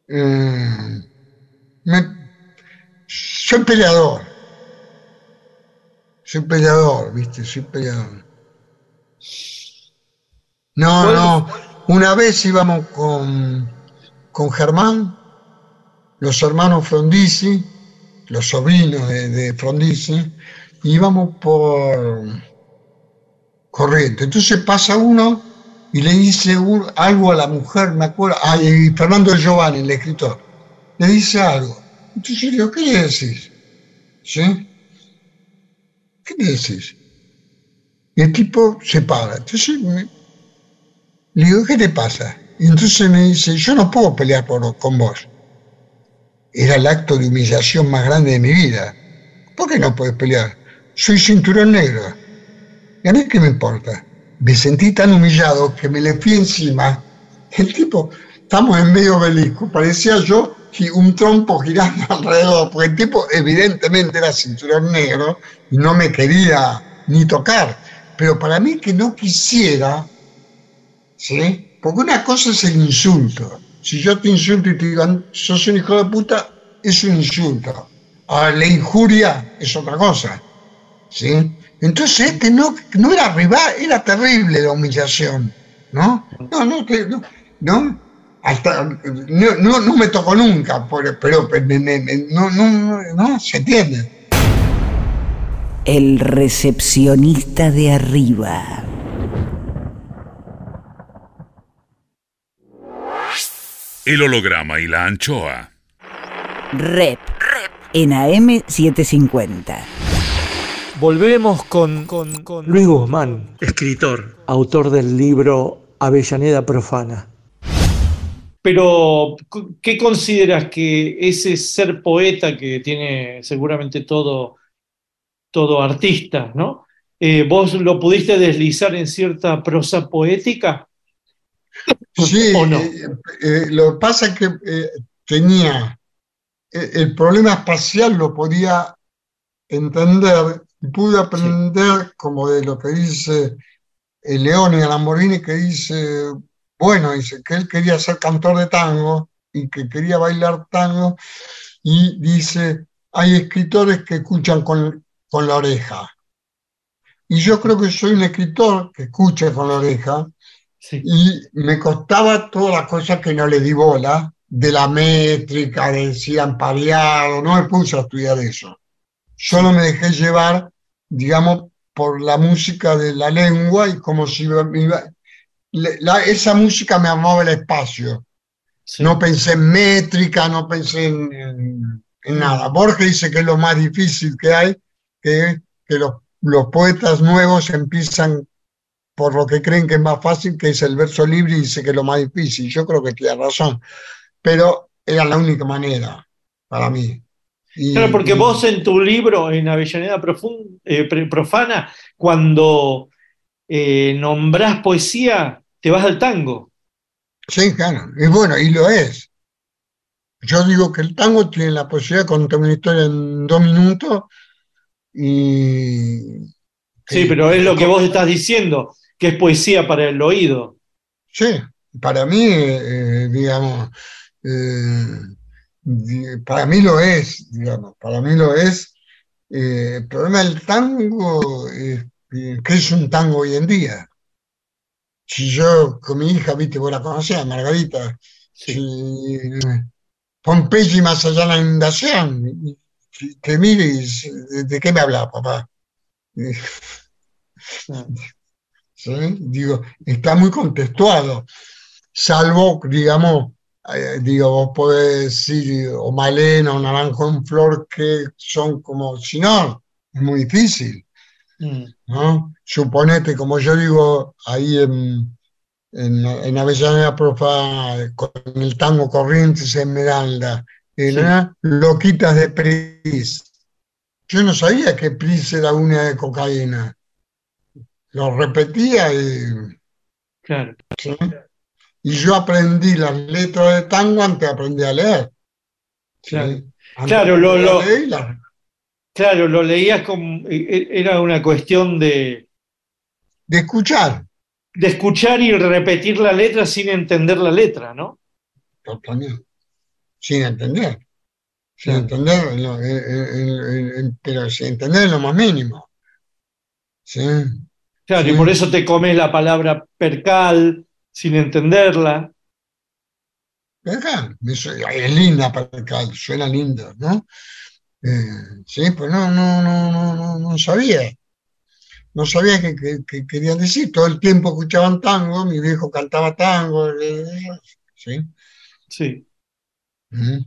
S2: Eh, me- soy peleador. Soy peleador, viste, soy peleador. No,
S4: ¿Cuál-
S2: no. Una vez íbamos con, con Germán, los hermanos Frondizi, los sobrinos de, de Frondizi, íbamos por corriente. Entonces pasa uno y le dice algo a la mujer, me acuerdo, ah, y Fernando Giovanni, el escritor, le dice algo. Entonces yo ¿qué le decís? ¿Sí? ¿Qué le decís? Y el tipo se para. Entonces le digo, ¿qué te pasa? Y entonces me dice, yo no puedo pelear por, con vos. Era el acto de humillación más grande de mi vida. ¿Por qué no puedes pelear? Soy cinturón negro. ¿Y a mí qué me importa? Me sentí tan humillado que me le fui encima. El tipo, estamos en medio obelisco, parecía yo un trompo girando alrededor, porque el tipo evidentemente era cinturón negro y no me quería ni tocar. Pero para mí que no quisiera, ¿sí? Porque una cosa es el insulto. Si yo te insulto y te digo, sos un hijo de puta, es un insulto. Ahora, la injuria es otra cosa. ¿sí? Entonces este no, no era rival, era terrible la humillación. ¿No? No, no, que- no, no, hasta, no, no, no me tocó nunca, pero, pero, me- me- me- no, no, no, no, se entiende.
S3: El recepcionista de arriba.
S6: El holograma y la anchoa.
S3: Rep. En AM750.
S7: Volvemos con, con, con
S1: Luis Guzmán,
S7: escritor.
S1: autor del libro Avellaneda Profana.
S4: Pero, ¿qué consideras que ese ser poeta que tiene seguramente todo, todo artista, ¿no? Eh, ¿Vos lo pudiste deslizar en cierta prosa poética?
S2: Sí,
S4: ¿O no?
S2: eh, eh, lo que pasa es que eh, tenía eh, el problema espacial, lo podía entender pude aprender como de lo que dice el León y Lamborghini, que dice, bueno, dice que él quería ser cantor de tango y que quería bailar tango, y dice, hay escritores que escuchan con, con la oreja. Y yo creo que soy un escritor que escucha con la oreja,
S4: Sí.
S2: y me costaba todas las cosas que no le di bola, de la métrica, de si han pareado, no me puse a estudiar eso. Solo me dejé llevar, digamos, por la música de la lengua y como si iba- la- esa música me amaba el espacio.
S4: Sí.
S2: No pensé en métrica, no pensé en, en- en nada. Borges dice que es lo más difícil que hay, que, que los, los poetas nuevos empiezan por lo que creen que es más fácil, que es el verso libre, y dice que es lo más difícil. Yo creo que tiene razón, pero era la única manera para mí. Y-
S4: Claro, porque vos en tu libro, en Avellaneda eh, Profana, cuando eh, nombrás poesía, te vas al tango.
S2: Sí, claro, y bueno, y lo es. Yo digo que el tango tiene la posibilidad de contar una historia en dos minutos y...
S4: Sí, pero es lo que vos estás diciendo, que es poesía para el oído.
S2: Sí, para mí, eh, digamos, eh, di- para mí lo es, digamos, para mí lo es. Eh, el problema del tango es que ¿qué es un tango hoy en día. Si yo con mi hija, viste, vos la conocías, Margarita, si Pompeyi más allá de la inundación, y- y te mire y dice, ¿de, de qué me habla, papá? ¿sí? Digo, está muy contextuado, salvo, digamos, eh, digo, vos podés decir o Malena o Naranjo en Flor que son como, si no, es muy difícil, ¿no? Suponete, como yo digo ahí en, en, en Avellaneda Profana, con el tango Corrientes Esmeralda, era Loquitas de Pris. Yo no sabía que Pris era una de cocaína. Lo repetía y,
S4: Claro.
S2: ¿sí? Y yo aprendí las letras de tango antes de aprender a leer.
S4: Claro. Lo-
S2: aprendí
S4: lo-
S2: las-
S4: Claro, lo leías como. e- e- Era una cuestión de,
S2: de escuchar.
S4: de escuchar y repetir la letra sin entender la letra, ¿no?
S2: Totalmente. Sin entender. Sin entender, lo- eh, eh, eh, pero sin entender en lo más mínimo. ¿Sí?
S4: Claro, y por eso te comes la palabra percal sin entenderla.
S2: Es linda para acá, suena lindo, ¿no? Eh, sí, pues no, no, no, no, no, no sabía. No sabía qué qué querían decir. Todo el tiempo escuchaban tango, mi viejo cantaba tango, eh, ¿sí?
S4: Sí.
S2: Mm.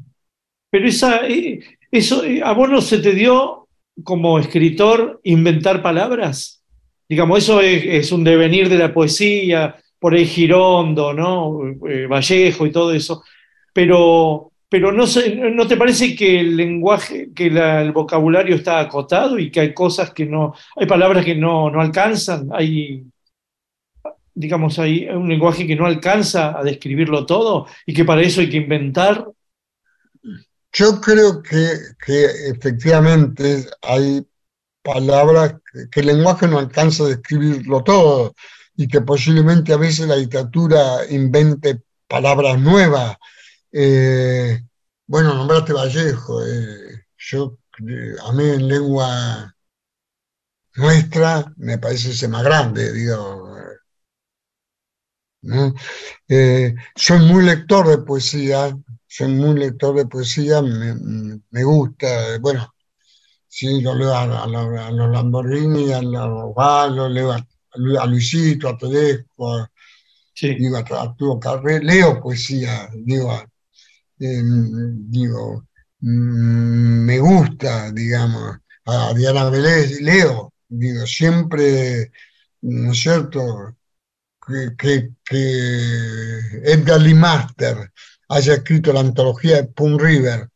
S4: Pero esa, eh, eso, ¿a vos no se te dio como escritor inventar palabras? Digamos, eso es, es un devenir de la poesía, por ahí Girondo, ¿no? Eh, Vallejo y todo eso. Pero, pero no, sé, ¿no te parece que el lenguaje, que el vocabulario está acotado y que hay cosas que no, hay palabras que no, no alcanzan? Hay, digamos, hay un lenguaje que no alcanza a describirlo todo y que para eso hay que inventar.
S2: Yo creo que, que efectivamente hay palabras que el lenguaje no alcanza a describirlo todo. Y que posiblemente a veces la literatura invente palabras nuevas. Eh, bueno, nombraste Vallejo. eh, yo, eh, a mí en lengua nuestra me parece ese más grande, digo. soy muy lector de poesía, soy muy lector de poesía, me, gusta, bueno, sí, lo leo a, a los, Lamborghini, a los Osvaldo, leo a, a Luisito, a Tedesco, a, digo, a, a Carré, leo poesía, digo, eh, digo, mm, me gusta, digamos, a Diana Vélez leo, digo, siempre, ¿no es cierto? que, que, que Edgar Lee Master haya escrito la antología de Pun River,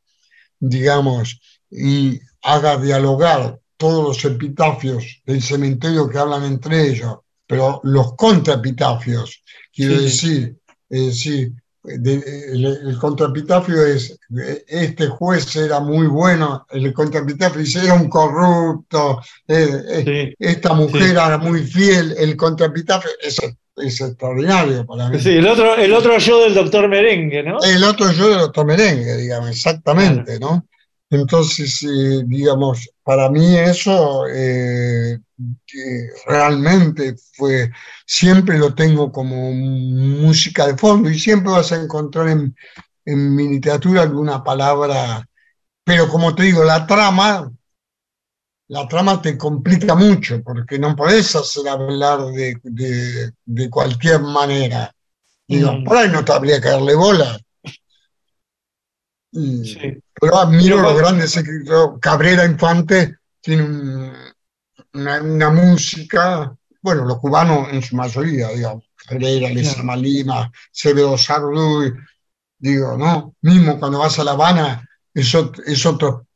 S2: digamos, y haga dialogar todos los epitafios del cementerio que hablan entre ellos, pero los contraepitafios, quiero
S4: Sí.
S2: decir, es decir, de- el, el contraepitafio es, eh, este juez era muy bueno, el contraepitafio dice, era un corrupto, eh, eh, esta mujer
S4: sí.
S2: era muy fiel, el contraepitafio es, es extraordinario para mí.
S4: Sí, el otro, el otro yo del doctor Merengue, ¿no?
S2: El otro yo del otro merengue, digamos, exactamente, ¿no? Entonces, eh, digamos, para mí eso eh, que realmente fue, siempre lo tengo como música de fondo y siempre vas a encontrar en, en mi literatura alguna palabra, pero como te digo, la trama, la trama te complica mucho porque no podés hacer hablar de, de- de cualquier manera. Digo,
S4: Mm.
S2: por ahí no te habría que darle bola. Y-
S4: Sí.
S2: Pero admiro los grandes escritores. Cabrera Infante tiene un- una, una música, bueno, los cubanos en su mayoría, digamos, Herrera, Lezama Lima, Cebedo Sarduy, digo, ¿no? Mismo cuando vas a La Habana, es otro, es otro,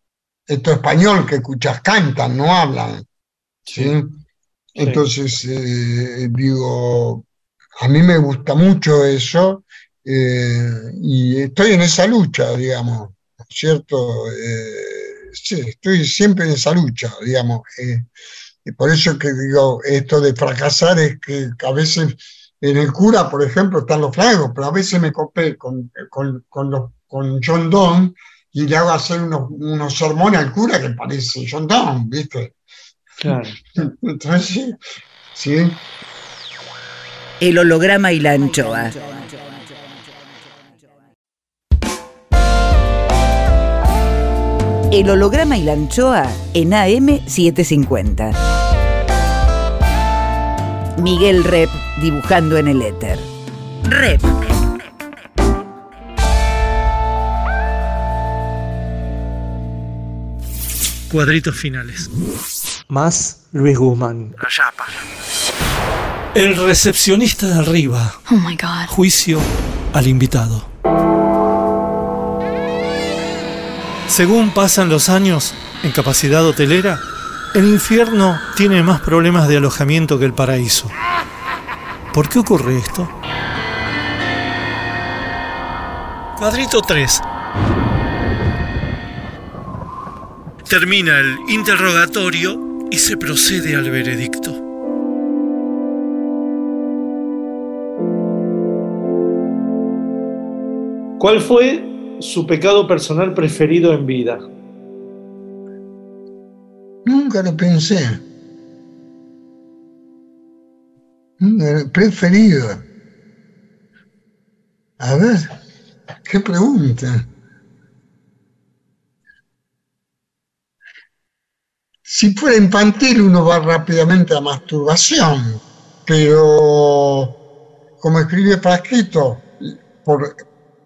S2: otro español que escuchas, cantan, no hablan. ¿sí? Entonces, eh, digo, a mí me gusta mucho eso eh, y estoy en esa lucha, digamos, ¿no es ¿cierto? Eh, sí, estoy siempre en esa lucha, digamos. eh, y por eso que digo, esto de fracasar es que a veces en el cura, por ejemplo, están los flagos, pero a veces me copé con, con, con, los- con John Donne y le hago hacer unos, unos sermones al cura que parece John Donne, ¿viste?
S4: Claro.
S2: Entonces, sí, sí.
S3: El holograma y la anchoa. El holograma y la anchoa en AM750. Miguel Rep dibujando en el éter. Rep.
S7: Cuadritos finales.
S1: Más Luis Guzmán.
S7: El recepcionista de arriba.
S12: Oh my god.
S7: Juicio al invitado. Según pasan los años en capacidad hotelera, el infierno tiene más problemas de alojamiento que el paraíso. ¿Por qué ocurre esto? Cuadrito 3. Termina el interrogatorio y se procede al veredicto.
S4: ¿Cuál fue su pecado personal preferido en vida?
S2: Nunca lo pensé. Preferido. A ver, qué pregunta. Si fuera infantil uno va rápidamente a masturbación, pero como escribe Frasquito, por,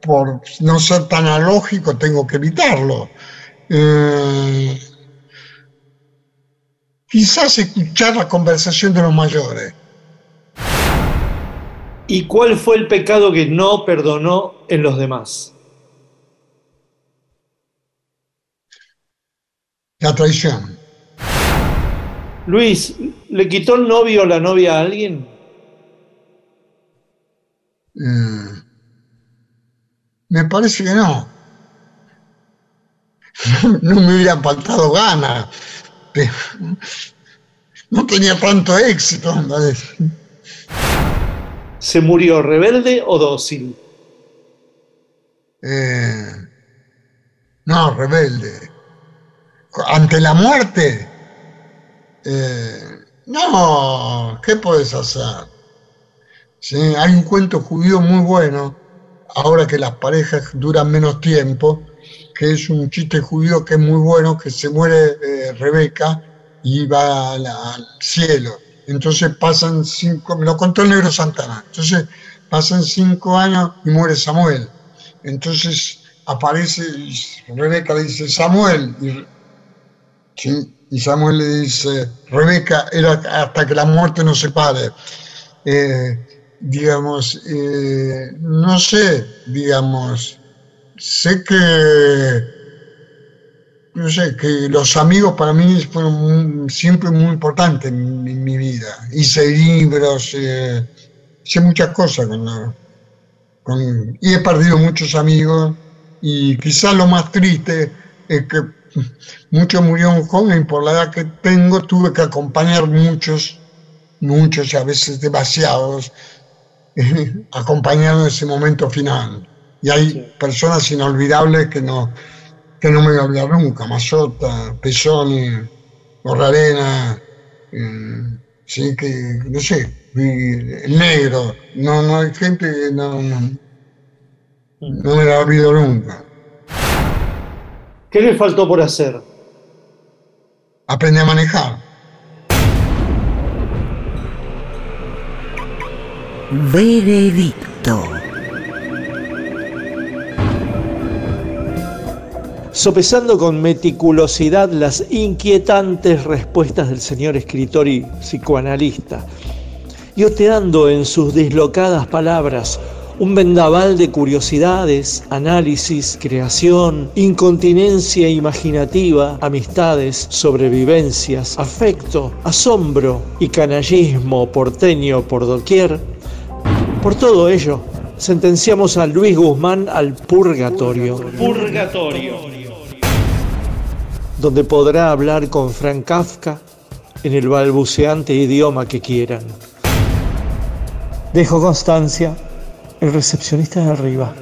S2: por no ser tan alógico tengo que evitarlo. Eh, quizás escuchar la conversación de los mayores.
S4: ¿Y cuál fue el pecado que no perdonó en los demás?
S2: La traición.
S4: Luis, ¿le quitó el novio o la novia a alguien?
S2: Mm. Me parece que no. No me hubieran faltado ganas. No tenía tanto éxito.
S4: ¿Se murió rebelde o dócil?
S2: Eh, no, rebelde. Ante la muerte. eh, no, ¿qué puedes hacer? Sí, hay un cuento judío muy bueno, ahora que las parejas duran menos tiempo, que es un chiste judío que es muy bueno, que se muere eh, Rebeca y va al cielo. Entonces pasan cinco, me lo contó el negro Santana, entonces pasan cinco años y muere Samuel. Entonces aparece y Rebeca le dice, Samuel, y, Samuel le dice, Rebeca, hasta que la muerte nos separe. Eh, digamos, eh, no sé, digamos, sé que, no sé, que los amigos para mí fueron siempre muy importantes en, mi- vida. Hice libros, eh, hice muchas cosas con, la- con- y he perdido muchos amigos y quizás lo más triste es que muchos murieron jóvenes por la edad que tengo tuve que acompañar muchos, muchos y a veces demasiados, acompañando ese momento final. Y hay personas inolvidables que no, que no me voy a olvidar nunca, Mazota, Pesoni, Borrarena, eh, sí, que, no sé, el negro, no, no hay gente que no, no, no me la olvido nunca.
S4: ¿Qué le faltó por hacer?
S2: Aprende a manejar.
S3: Veredicto.
S1: Sopesando con meticulosidad las inquietantes respuestas del señor escritor y psicoanalista, y oteando en sus dislocadas palabras un vendaval de curiosidades, análisis, creación, incontinencia imaginativa, amistades, sobrevivencias, afecto, asombro y canallismo porteño por doquier, por todo ello, sentenciamos a Luis Guzmán al purgatorio
S4: Purgatorio.
S1: donde podrá hablar con Frank Kafka en el balbuceante idioma que quieran. Dejo constancia, el recepcionista de arriba.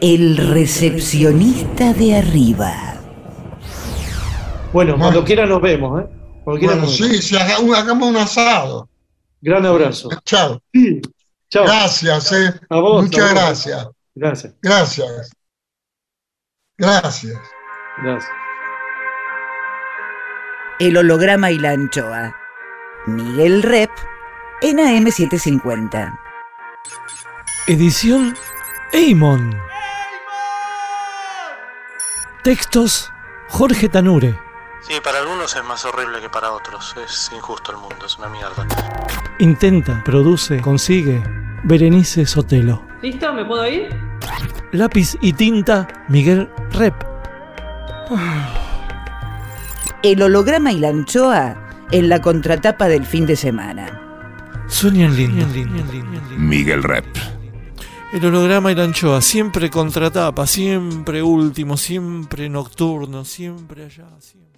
S3: El recepcionista de arriba.
S4: Bueno, cuando quiera nos vemos, ¿eh? Cuando quiera
S2: Bueno,
S4: nos vemos.
S2: sí, sí, hagamos un asado.
S4: Gran abrazo.
S2: Chao.
S4: Chao.
S2: Gracias, eh.
S4: A vos,
S2: Muchas
S4: a vos.
S2: gracias.
S4: Gracias.
S2: Gracias. Gracias.
S4: Gracias.
S3: El holograma y la anchoa. Miguel Rep en AM750.
S7: Edición Eimon. Textos Jorge Tanure.
S8: Sí, para algunos es más horrible que para otros. Es injusto el mundo, es una mierda.
S7: Intenta, produce, consigue. Berenice Sotelo.
S12: ¿Listo? ¿Me puedo ir?
S7: Lápiz y tinta Miguel Rep.
S3: El holograma y la anchoa en la contratapa del fin de semana.
S7: Sueñan lindo.
S6: Miguel Rep.
S7: El holograma y la anchoa, siempre contratapa, siempre último, siempre nocturno, siempre allá, siempre.